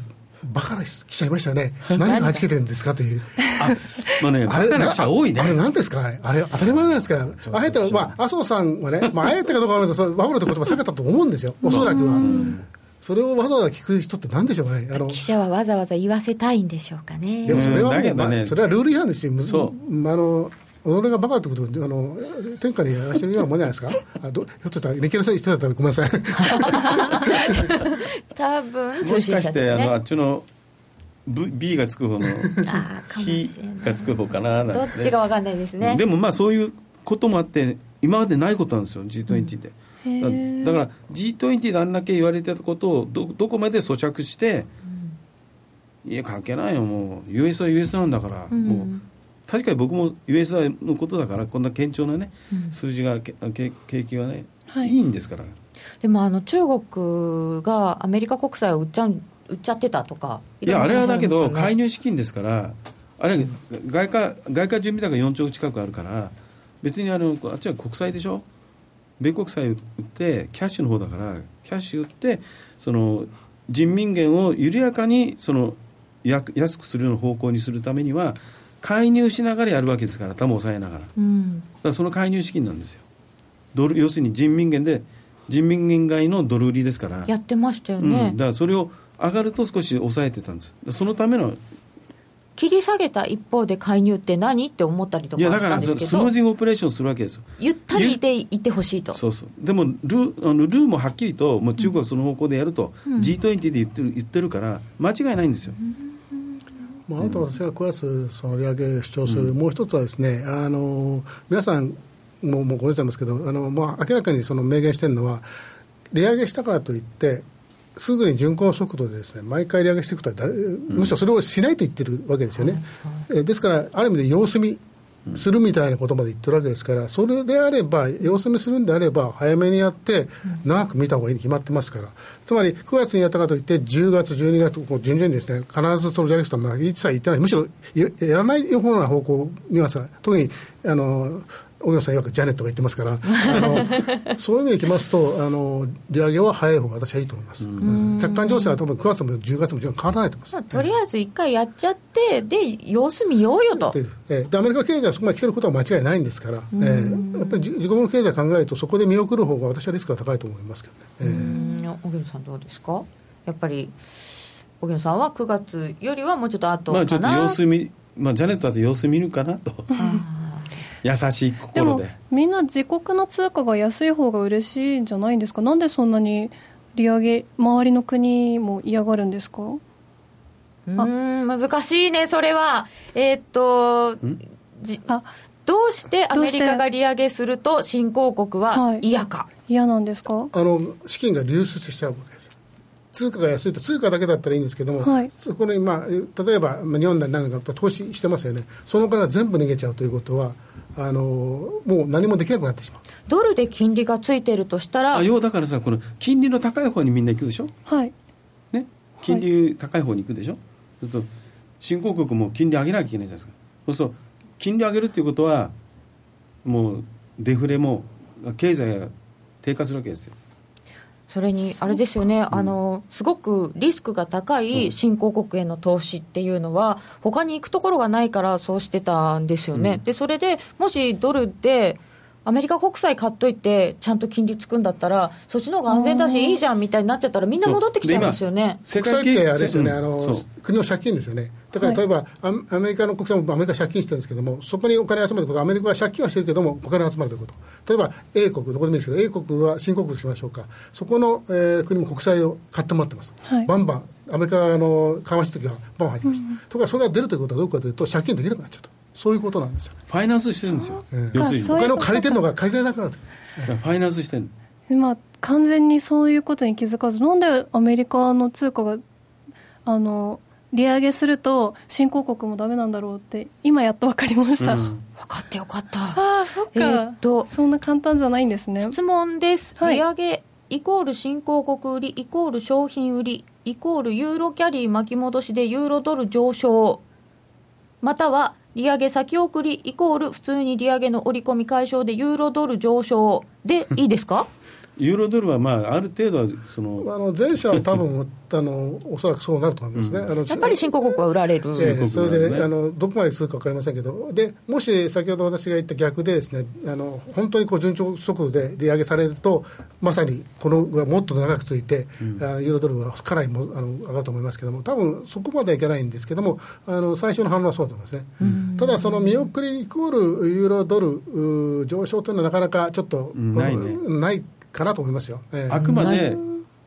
バカな記者いましたよね、何が？弾けてるんですかという。まあねバカな記者多いね。あれ何ですか？あれ当たり前なんですか？あえて、まあ、麻生さんはね、まあ、あえてかどうかわからないですけどバブルという言葉避けたと思うんですよ、おそらくは。それをわざわざ聞く人って何でしょうかね。あの記者はわざわざ言わせたいんでしょうかね。でもそれはまあ、それはルール違反ですよ。むそあの己がバカってことをあの天下にやらせてるようなもんじゃないですか？あどひょっとしたら理系の人だったらごめんなさい。多分もしかして、あのあねっちの V- B がつく方の 非がつく方かななんどっちがわかんないですね。でもまあそういうこともあって今までないことなんですよ G20 で、へだだから G20 であんだけ言われてたことをどどこまで咀嚼して、いや関係ないよもう。US は US なんだから、ん。もう確かに僕も US のことだからこんな堅調なね、数字がけけ景気はね、はい。い、いんですから。でもあの中国がアメリカ国債を売っちゃう売っちゃってたとかいやあれはだけど介入入資金ですからあれは外貨外貨準備高4兆近くあるから別にあのあっちは国債でしょ？米国債売ってキャッシュの方だからキャッシュ売ってその人民元を緩やかにそのや安くするような方向にするためには介入しながらやるわけですから頭を押さえながら。うん。らその介入資金なんですよ。ドル要するに人民元で人民元買いのドル売りですから。やってましたようん、ね、だからそれを上がると少し抑えてたんです。そのための切り下げた一方で介入って何って思ったりとかいやだからしたんですけど。スムージングオペレーションするわけですよ。ゆったりでいってほしいと。そうそう。でもルーあのルーもはっきりともう中国はその方向でやると、G20 で言ってる言ってるから間違いないんですよ、まあ、あと私が9月その利上げを主張する、もう一つはですね、あの皆さんももうご存知なんですけど、あのまあ、明らかにその明言してるのは、利上げしたからといって、すぐに巡航速度でですね毎回利上げしていくとは誰、むしろそれをしないと言ってるわけですよね。えですから、ある意味で様子見するみたいなことまで言ってるわけですから、それであれば、様子見するんであれば、早めにやって、長く見た方がいいに決まってますから、つまり9月にやったかといって、10月、12月、こう順々にですね、必ずその利上げしたら一切言ってない、むしろややらないような方向にはさ、特にあの小野さんいわくジャネットが言ってますからあの そういう意味でいきますとあの利上げは早い方が私はいいと思います、客観情勢は多分9月も10月も変わらないと思います、とりあえず一回やっちゃってで様子見ようよと。でえーでアメリカ経済はそこまで来てることは間違いないんですから、えーやっぱり自自国の経済を考えるとそこで見送る方が私はリスクが高いと思いますけどね、えーうん。荻野さんどうですか？やっぱり荻野さんは9月よりはもうちょっと後かな、まあちょっと様子見、まあ、ジャネットだと様子見るかなと優しいで。も心でみんな自国の通貨が安い方が嬉しいんじゃないんですか？なんでそんなに利上げ周りの国も嫌がるんですか？うん難しいねそれは。えーっとじあどうして？アメリカが利上げすると新興国ははい。嫌か、嫌なんですか？あの資金が流出しちゃうわけ通貨が安いと通貨だけだったらいいんですけども、はい。そこに、まあ、え例えば、まあ、日本なり何か投資してますよね。そのから全部逃げちゃうということはあのもう何もできなくなってしまう。ドルで金利がついてるとしたらあ要はだからさこの金利の高い方にみんな行くでしょ？はい。ね？金利高い方に行くでしょ、そうすると新興国も金利上げなきゃいけないじゃないですか。そうすると金利上げるっていうことはもうデフレも経済が低下するわけですよそれにあれですよね、あのすごくリスクが高い新興国への投資っていうのは、他に行くところがないからそうしてたんですよね、でそれでもしドルでアメリカ国債買っといて、ちゃんと金利つくんだったら、そっちの方が安全だし、いいじゃんみたいになっちゃったら、みんな戻ってきちゃいますよね。世国債ってあれですよね、うんあの国の借金ですよね、だからはい例えば、アアメリカの国債もアメリカ借金してるんですけども、そこにお金集めること、アメリカは借金はしてるけども、お金集まるということ、例えば A 国、どこでもいいですけど、A 国は新興国としましょうか、そこの、えー国も国債を買ってもらってます、はい。バンバン、アメリカの緩和した時はバンバン入ってました、ところがそれが出るということはどうかというと、借金できなくなっちゃうと、そういうことなんですよ、ファイナンスしてるんですよ。うん要するに。お金を借りてるのが借りれなくなる。と。ファイナンスしてるまあ完全にそういうことに気づかずなんでアメリカの通貨があの利上げすると新興国もダメなんだろうって今やっと分かりました、うん。分かってよかった。ああそっか、えーっと。そんな簡単じゃないんですね。質問です、はい。利上げイコール新興国売りイコール商品売りイコールユーロキャリー巻き戻しでユーロドル上昇。または利上げ先送りイコール普通に利上げの織り込み解消でユーロドル上昇でいいですか？ユーロドルはまあある程度はそのあの前者は多分あのおそらくそうなると思いますね。あのやっぱり新興国は売られる、ええ新それで、ねあのどこまで続くか分かりませんけど、でもし先ほど私が言った逆で、ですねあの本当にこう順調速度で利上げされると、まさにこのがもっと長く続いて、あユーロドルはかなりもあの上がると思いますけども、多分そこまではいけないんですけども、あの最初の反応はそうだと思いますね。ただ、その見送りイコールユーロドルうー上昇というのは、なかなかちょっと、うんないね。うんないかなと思いますよ。ええ。あくまで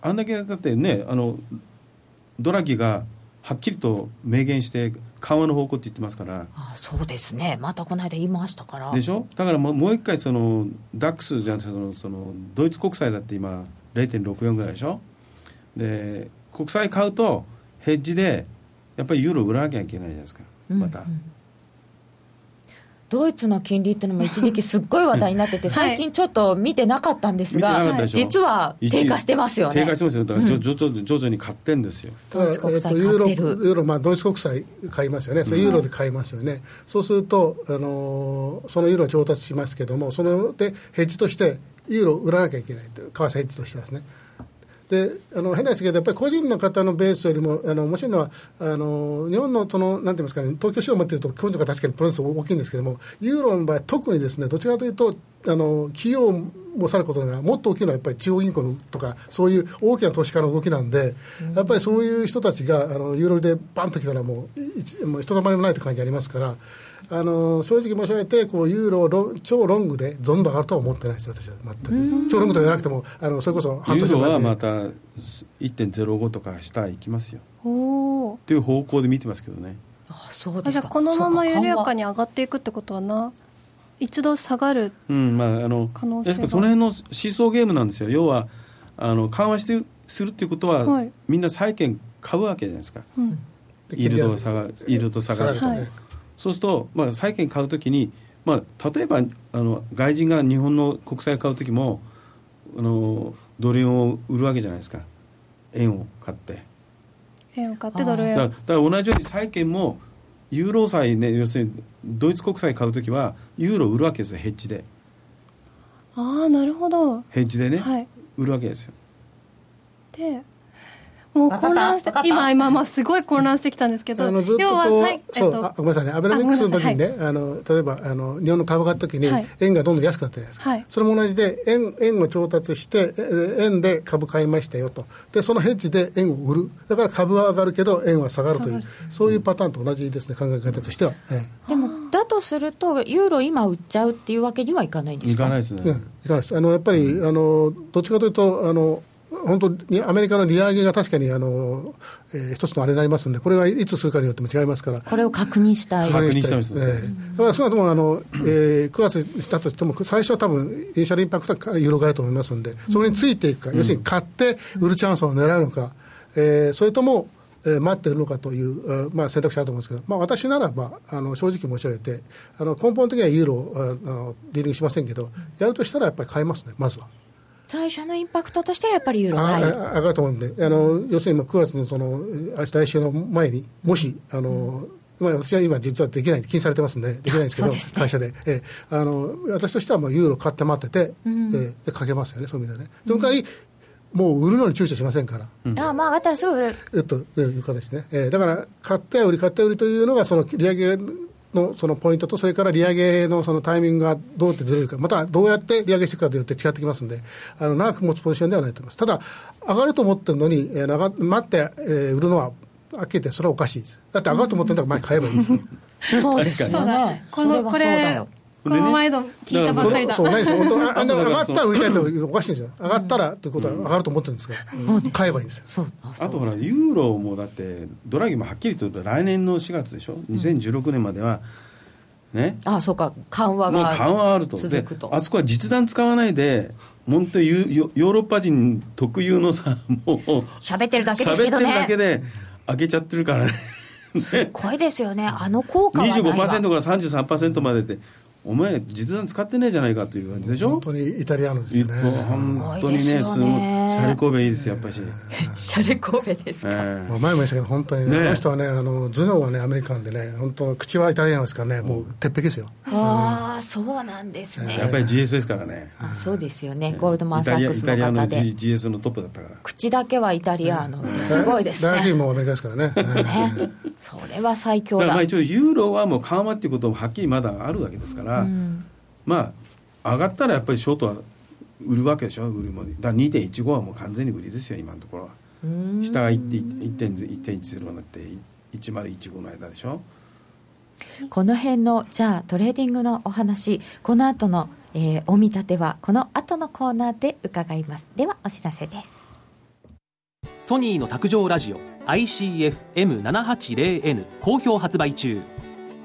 あんだけだってねあのドラギがはっきりと明言して緩和の方向って言ってますから。あそうですね。またこの間言いましたから。でしょ？だからもうもう一回そのダックスじゃなくてそのそのドイツ国債だって今0.64ぐらいでしょ？で国債買うとヘッジでやっぱりユーロ売らなきゃいけないじゃないですか。また、ドイツの金利っていうのも一時期すっごい話題になってて、はい。最近ちょっと見てなかったんですが、実は低下してますよね。低下してますよ。だから徐々に買ってんですよ。だから、えドイツ国債ユーロ、買ってる。ユーロまあ、ドイツ国債買いますよね、それユーロで買いますよね、そうすると、あのーそのユーロを調達しますけども、それでヘッジとして、ユーロを売らなきゃいけない為替ヘッジとしてはですね。であの変なですけど、やっぱり個人の方のベースよりも、あの面白いのは、あの日本のそのなんて言いますかね、東京市場を持っていると、基本とか確かにプロセス大きいんですけども、ユーロの場合、特にですね、どちらかというと、あの企業もさることながら、もっと大きいのはやっぱり中央銀行のとか、そういう大きな投資家の動きなんで、やっぱりそういう人たちがあのユーロでバンときたらもう、い一もうひとたまりもないという感じありますから、あの正直申し上げて、こうユーロをロン超ロングでどんどん上がるとは思ってないです、私は全く。超ロングと言わなくても、あのそれこそ半ユーロはまた1.05とか下行きますよ。という方向で見てますけどね。あそうですか。じゃあこのまま緩やか。にに上がっていくってことはな一度下がるうんまああの可能性が。ですからその辺のシーソーゲームなんですよ。要はあの緩和してするっていうことは、はい。みんな債券買うわけじゃないですか。うん。でイールドが下がイールド下がると、下がるとねそうすると、まあ、債券買うときに、まあ、例えばあの外人が日本の国債買うときもあのドル円を売るわけじゃないですか。円を買って。円を買ってドル円だから同じように債券もユーロ債ね要するにドイツ国債買うときはユーロ売るわけですよヘッジで。ああなるほど。ヘッジでね、はい。売るわけですよ。でもう混乱して今今まあすごい混乱してきたんですけどあのずっと要はこう、さいえっそうとあごめんなさいね、アベノミクスの時にね、ああの例えばあの日本の株が買った時に、はい。円がどんどん安くなったじゃないですか、はい。それも同じで円、円を調達して、え円で株買いましたよと。で、そのヘッジで円を売る、だから株は上がるけど、円は下がるという、そういうパターンと同じですね、考え方としては。えでもだとするとユーロ今売っちゃうっていうわけにはいかないんですか？いかないですね、えうんいかがです。あのやっぱりあのどっちかというとあの本当にアメリカの利上げが確かにあの、えー一つのあれになりますんで、これはいつするかによっても違いますから、これを確認したい。確認したいですええ。だから少なくともあの、えー9月にしたとしても、最初は多分イニシャルインパクトはユーロ買いと思いますので、それについていくか、要するに買って売るチャンスを狙うのか、えーそれとも、えー待っているのかという、えーまあ、選択肢あると思うんですけど、まあ、私ならばあの正直申し上げて、あの根本的にはユーロをあのディーリングしませんけど、やるとしたらやっぱり買いますね、まずは。最初のインパクトとしてはやっぱりユーロ。あ買い。あ上がると思うんで、あの要するに今9月のそのあ来週の前に、もし、あのまあ、私は今、実はできない、禁止されてますんで、できないんですけど、ね。会社で、ええ。あの、私としてはもうユーロ買って待ってて、ええ。でかけますよね、そういう意味ではね。その代わり、もう売るのに躊躇しませんから、ああまあ上がったらすぐ売る。えっと、えいう形ですね、えーだから、買って売り、買って売りというのが、その利上げのそのポイントと、それから利上げのそのタイミングがどうやってずれるか、またどうやって利上げしていくかによって違ってきますんで、あの長く持つポジションではないと思います。ただ、上がると思ってるのに、えー待って、えー売るのは、はっきり言ってそれはおかしいです。だって上がると思ってるんだから前に買えばいいんですよ。そうですよそうだねこのこそれはそうだれよこの前の聞いたばっかりだ。そう、ないですよ。上がったら売りたいとおかしいんですよ。上がったらということは上がると思ってるんですか？ら、買えばいいんですよ。そうあとほら、ユーロもだって、ドラギもはっきりと言うと、来年の4月でしょ、2016年までは、ね、あそうか。緩和がもう緩和あると、あそこは実弾使わないで、本当ユヨ、ヨーロッパ人特有のさ、もう、喋ってるだけです喋ってるけどねだけで、上げちゃってるからね、すごいですよね。あの効果はないわ。25%から33%までで、お前、実弾使ってねえじゃないかという感じでしょ？本。当にイタリアのですね。本当にね、すごいシャレ神戸いいですよ、やっぱり。し。シャレ神戸ですか、えまあ前も言いましたけど、本当にね、ねあの人はね、あの頭脳はね、アメリカンでね、本当、口はイタリアンですからね、もう鉄壁ですよ。ああそうなんですね、えやっぱり GS ですからね。あそうですよね。ゴールドマン・サックスタリアのの方で G- GS のトップだったから。口だけはイタリアーノす。ごいです大臣ねもアメリカですからね。ね。それは最強だ。だからまあ一応、ユーロはもう緩和っていうこともはっきりまだあるわけですから、まあ、上がったらやっぱりショートは売るわけでしょ、売るも。のだから2.15はもう完全に売りですよ、今のところは。下が1.10になって1015の間でしょ。この辺のじゃあトレーディングのお話この後の、えーお見立てはこの後のコーナーで伺います。ではお知らせです。ソニーの卓上ラジオ ICF-M780N 好評発売中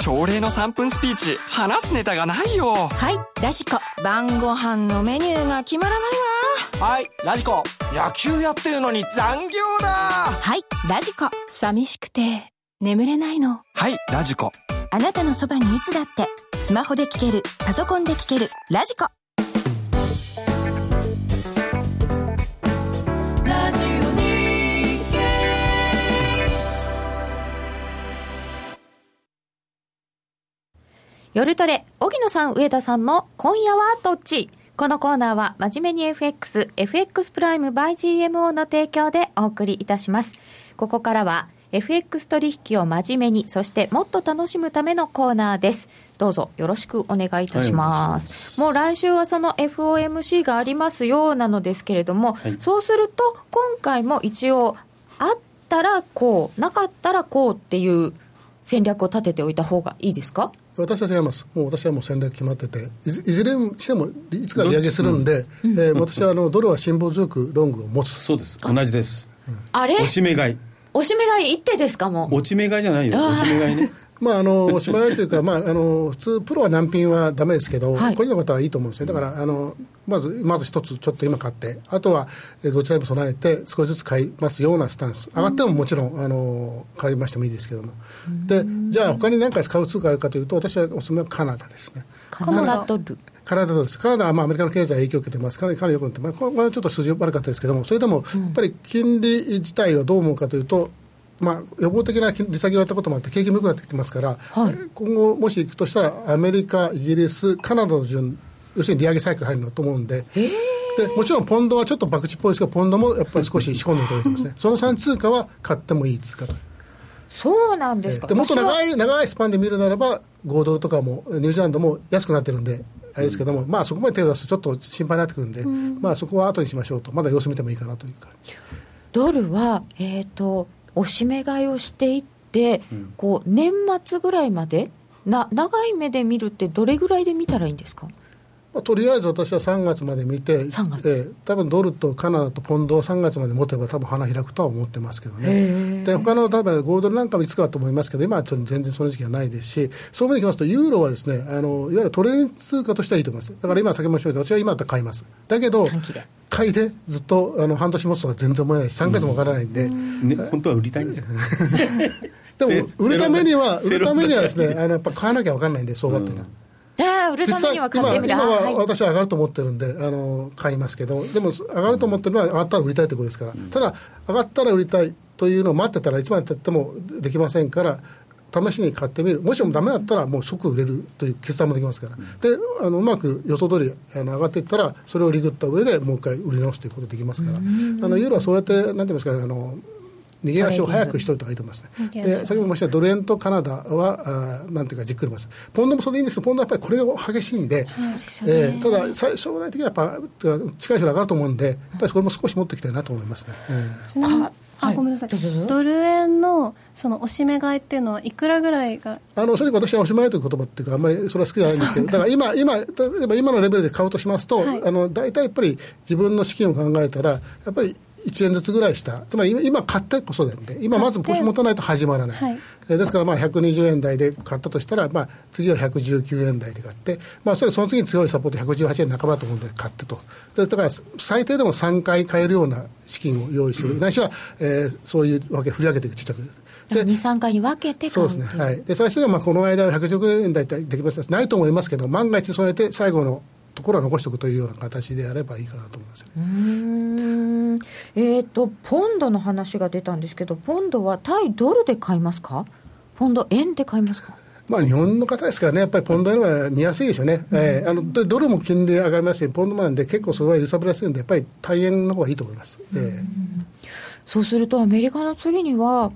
朝礼の3分スピーチ。話すネタがないよ。はい。ラジコ。晩ご飯のメニューが決まらないわ。はい。ラジコ。野球やってるのに残業だ。はい。ラジコ。寂しくて眠れないの。はい。ラジコ。あなたのそばにいつだって。スマホで聞ける。パソコンで聞ける。ラジコ夜トレ荻野さん上田さんの今夜はどっち？このコーナーは真面目に FX、FX プライム by GMO の提供でお送りいたします。ここからは FX 取引を真面目に、そしてもっと楽しむためのコーナーです。どうぞよろしくお願いいたします。もう来週はその FOMC がありますよなのですけれども、いそうすると今回も一応あったらこう、なかったらこうっていう戦略を立てておいた方がいいですか？私は違います、もう私はもう戦略決まってて、いずいずれにしてもいつか利上げするんで、えー私はあのドルは辛抱強くロングを持つ、そうです。同じです。あれ？押し目買い。おしめ買い一手ですかもう落ち目買いじゃないよ。押し目買いね。まあ、あの、おしまいというか、まあ、あの、普通、プロは難品はだめですけど、はい個人の方はいいと思うんですね。だから、あの、まず、まず一つ、ちょっと今買って、あとは、えーどちらにも備えて、少しずつ買いますようなスタンス。上がってももちろん、あの、買いましてもいいですけども。で、じゃあ、他に何か買う通貨あるかというと、私はおすすめはカナダですね。カナダドル。カナダドルです。カナダはまあアメリカの経済影響を受けてます。かなりかなりよくなって、まあ、これはちょっと数字悪かったですけども、それでも、やっぱり金利自体はどう思うかというと、まあ、予防的な利下げをやったこともあって、景気も良くなってきてますから、はい。今後、もし行くとしたら、アメリカ、イギリス、カナダの順、要するに利上げサイクル入るのと思うんで、でもちろんポンドはちょっと博打っぽいですけど、ポンドもやっぱり少し仕込んでいただいてますね、その3通貨は買ってもいい通貨と。そうなんですか。でもっと長い長いスパンで見るならば、5ドルとかも、ニュージーランドも安くなってるんで、あれですけども、まあそこまで手を出すとちょっと心配になってくるんで、まあそこは後にしましょうと、まだ様子見てもいいかなという感じ。ドルは、えっ、と、おしめ買いをしていって、こう、年末ぐらいまで、な、長い目で見るってどれぐらいで見たらいいんですか？まあ、とりあえず私は3月まで見て、3月。ええ多分ドルとカナダとポンドを3月まで持てば、多分花開くとは思ってますけどね、で他の多分5ドルなんかもいつかだと思いますけど、今はちょっと全然その時期はないですし、そういう意味でいきますと、ユーロはですねあのいわゆるトレード通貨としてはいいと思います、だから今、先ほど申し上げた、私は今だったら買います、だけど買いでずっとあの半年持つとは全然思えないし、3ヶ月もわからないんで。ね、本当は売りたいんですよ。でも 売るためには、売るためにはですね、あのやっぱ買わなきゃ分かんないんで、相場っていうのは。ああ、売るためには買ってみる。今今は私は上がると思ってるんで、あの買いますけど、でも上がると思ってるのは、上がったら売りたいということですから、ただ、上がったら売りたいというのを待ってたら、いつまでたってもできませんから、試しに買ってみる、もしもダメだったら、もう即売れるという決断もできますから、であのうまく予想通りあの上がっていったら、それをリグった上でもう一回売り直すということできますから、あのユーロはそうやって、なんて言いますかね、あの逃げ足を早くしといた方がいいと思いますね。で先ほど申したドル円とカナダは、あーなんていうか、じっくります。ポンドもそれでいいんですけど、ポンドはやっぱりこれが激しいんで、えーただ、最将来的にはやっぱ、近い将来上がると思うんで、やっぱりそれも少し持っていきたいなと思いますね。えー。ちなみにかはい。あごめんなさい。ドル円のそのおしめ買いっていうのはいくらぐらいが？あの正直私はおしまいという言葉っていうか、あんまりそれは好きじゃないんですけど、だから今、今、例えば今のレベルで買うとしますと、はい。あの大体やっぱり自分の資金を考えたら、やっぱり1円ずつぐらいした、つまり今今買ってこそなんで、今まずポジション持たないと始まらない。はい。えーですからまあ120円台で買ったとしたら、まあ、次は119円台で買って、まあ、それその次に強いサポート118円半ばと思うんで買ってと。でだから最低でも3回買えるような資金を用意する、ないしは、えーそういうわけ振り上げていくちっちゃく。だから2、3回に分けてそう。ですね、はい、で最初はまあこの間は119円台ってできました。ないと思いますけど、万が一そうやって最後のところは残しておくというような形でやればいいかなと思います。うーん。えっ、と、ポンドの話が出たんですけど、ポンドは対ドルで買いますか？ポンド円で買いますか？まあ、日本の方ですからね、やっぱりポンド円は見やすいでしょうね、えーあのでドルも金利上がりますし、ポンドなんで、結構それは揺さぶりやすいんで、やっぱり大円の方がいいと思います。えー。そうするとアメリカの次には、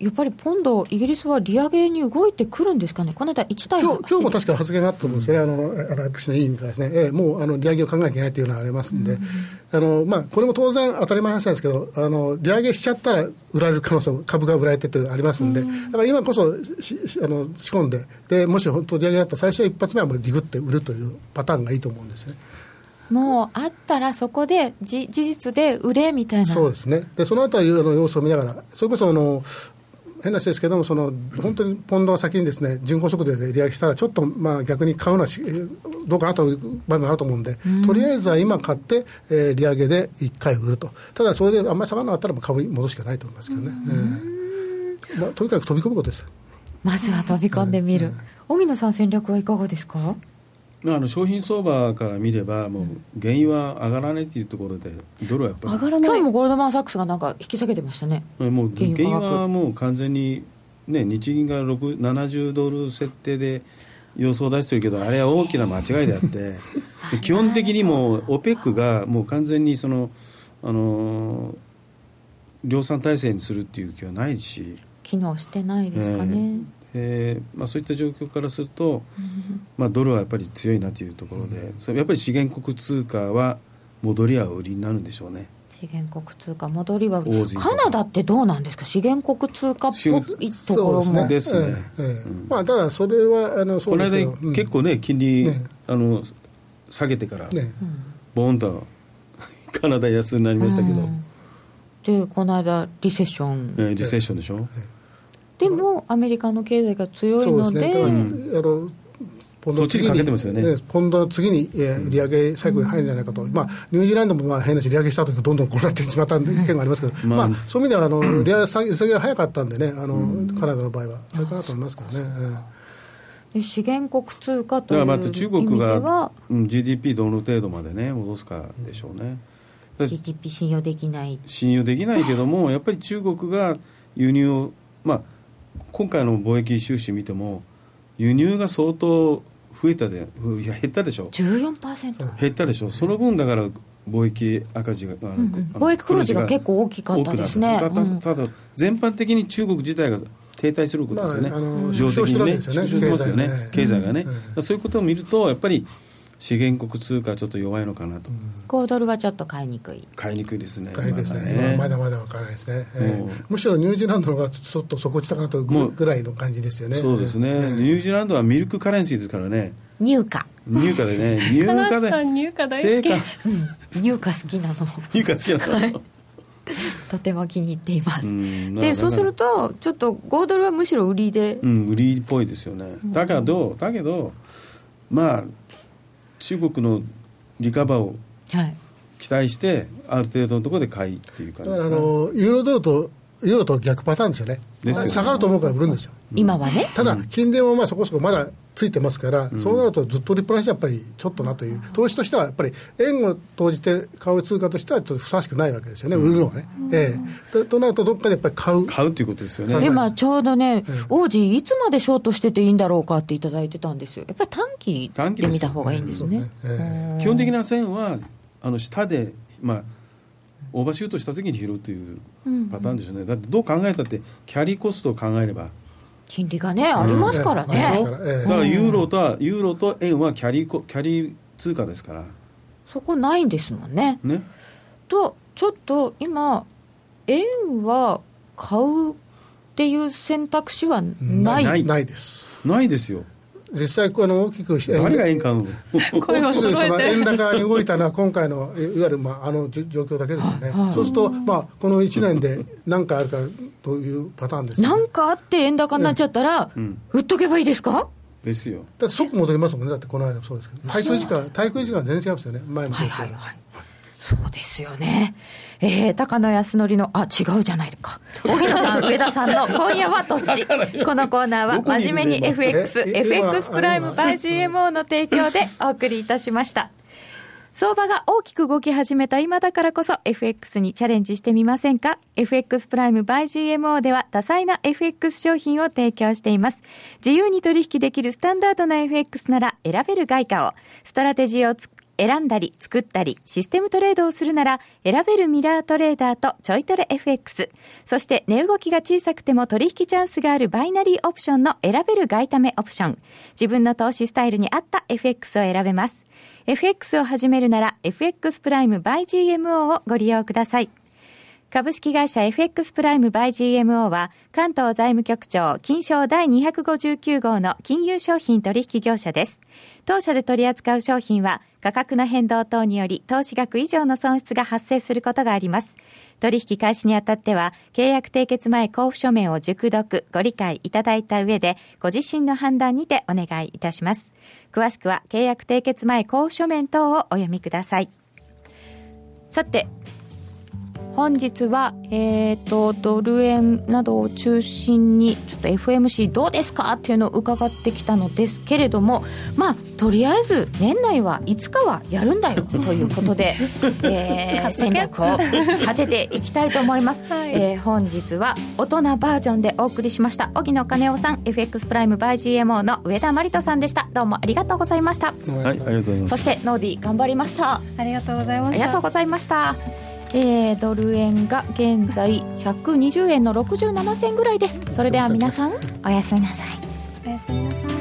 やっぱりポンド、イギリスは利上げに動いてくるんですかね、この間1対今日今日もか確か発言があったと思うんですよね、あの、あの IPC の委員からですね、ええもうあの利上げを考えなきゃいけないというのがありますんで、あのまあ、これも当然当たり前の話なんですけど、あの利上げしちゃったら売られる可能性も、株が売られてってありますんで、だから今こそししあの仕込んでで、もし本当利上げだったら、最初は一発目はもうリグって売るというパターンがいいと思うんですね。もうあったらそこでじ事実で売れみたいな。そうですね、でそのあたりの様子を見ながら、それこそあの変な話ですけども、その本当にポンドが先にですね巡航速度で利上げしたら、ちょっとまあ逆に買うのはどうかなという場面があると思うんで、とりあえずは今買って、えー利上げで1回売ると、ただそれであんまり下がらなかったら、株に戻すしかないと思いますけどね、えー。まあ、とにかく飛び込むことです。まずは飛び込んでみる。荻野さん戦略はいかがですか？まあ、あの商品相場から見れば、もう原油は上がらないというところで、ドルはやっぱり上がらない今日もゴールドマン・サックスがなんか引き下げてましたね。もう原原油はもう完全に、ね、日銀が6 70ドル設定で予想を出してるけど、あれは大きな間違いであって、で 基本的にもう OPEC がもう完全にその、あのー量産体制にするっていう気はないし、機能してないですかね。えーまあ、そういった状況からすると、まあ、ドルはやっぱり強いなというところで、それやっぱり資源国通貨は戻りは売りになるんでしょうね。資源国通貨戻りはカナダってどうなんですか？資源国通貨っぽいところも、ですね。ええ。ええまあ、ただそれはあのそこの間結構ね、金利、ね。あの下げてから、ね。ボーンと カナダ安になりましたけど、うん。でこの間リセッション、えーリセッションでしょ、でもアメリカの経済が強いので、そうですね、あのポンドの次に、ね、ポンドの次に、えー、利上げサイクルに入るんじゃないかと、うん、まあ、ニュージーランドもまあ変なし、利上げしたときどんどんこうなってしまった意見がありますけど、まあ、まあ、そういう意味ではあの、利上げ下げが早かったんでね、あの、カナダの場合は、それかなと思いますけどね。で資源国通貨という意味ではだからまず中国が、うん、GDP どの程度までね戻すかでしょうね、GDP 信用できない。信用できないけどもやっぱり中国が輸入をまあ今回の貿易収支見ても輸入が相当増えたでいや減ったでしょ。14%減ったでしょ。その分だから貿易赤字が、うんうん、貿易黒字が結構大きかったですね。ただただ全般的に中国自体が停滞することですよね、まあ、あの的にね縮小してますよね。経済がね、うん、そういうことを見るとやっぱり資源国通貨ちょっと弱いのかなと、5ドルはちょっと買いにくい。買いにくいですね。買いですね、まだまだ分からないですね、えー、むしろニュージーランドの方がちょっと底落ちたかなとぐらいの感じですよね。そうですね、えー、ニュージーランドはミルクカレンシーですからね。入荷。入荷でね。入荷で。入荷大好き、うん、入荷好きなの。入荷好きなの、はい。とても気に入っています。でそうするとちょっと5ドルはむしろ売りで。うん。売りっぽいですよね。だけどだけどまあ中国のリカバーを期待して、ある程度のところで買いっていう感じ、あのユーロドルとユーロと逆パターンですよね。ですよ下がると思うから売るんですよ、今はね。ただ金利もまあそこそこまだついてますから、うん、そうなるとずっとリプライスやっぱりちょっとなという、投資としてはやっぱり円を投じて買う通貨としてはちょっとふさわしくないわけですよね、売るのはね。うん、ええ。となると、どっかでやっぱり買う。買うということですよね。今、ちょうどね、王子、いつまでショートしてていいんだろうかっていただいてたんですよ、やっぱり短期で見た方がいいんですね。基本的な線はあの下で、まあ、オーバーシュートしたときに拾うというパターンでしょうね、だってどう考えたって、キャリーコストを考えれば。金利がね、ありますからね。だからユーロとは、ユーロと円はキャリーキャリー通貨ですから。そこないんですもんね。ねと、ちょっと今、円は買うっていう選択肢はないないないです。ないですよ。実際あの大きくして誰が円買うの？大きくその円高に動いたのは今回のいわゆる、まあ、あの状況だけですよね、そうすると、まあ、この1年で何かあるかというパターンです、ね、なんかあって円高になっちゃったら、うん、売っとけばいいですか？ですよ。だって即戻りますもんね。だってこの間もそうですけど。滞空時間滞空時間全然違いますよね。前もそうですけど、はいはいはい、そうですよねえー、高野康則の、あ、違うじゃないか。荻野さん、上田さんの今夜はどっち？このコーナーは真面目に FX、FX プライムバイ GMO の提供でお送りいたしました。相場が大きく動き始めた今だからこそ FX にチャレンジしてみませんか ?FX プライムバイ GMO では多彩な FX 商品を提供しています。自由に取引できるスタンダードな FX なら選べる外貨を、ストラテジーを選んだり作ったりシステムトレードをするなら選べるミラートレーダーとちょいトレ FX そして値動きが小さくても取引チャンスがあるバイナリーオプションの選べる外為オプション。自分の投資スタイルに合った FX を選べます。FX を始めるなら FX プライム by GMO をご利用ください。株式会社 FX プライムバイ GMO は関東財務局長金賞第259号の金融商品取引業者です。当社で取り扱う商品は価格の変動等により投資額以上の損失が発生することがあります。取引開始にあたっては契約締結前交付書面を熟読ご理解いただいた上でご自身の判断にてお願いいたします。詳しくは契約締結前交付書面等をお読みください。さて、本日は、えーと、ドル円などを中心にちょっと FMC どうですかっていうのを伺ってきたのですけれどもまあとりあえず年内はいつかはやるんだよということで、えー、戦略を立てていきたいと思います、はい、えー、本日は大人バージョンでお送りしました荻野金夫さん FX プライム by GMO の上田真理人さんでした。どうもありがとうございました。はいありがとうございますそしてノーディー頑張りました。ありがとうございました。ありがとうございましたえー、ドル円が現在120円の67銭ぐらいです。それでは皆さんおやすみなさい。おやすみなさい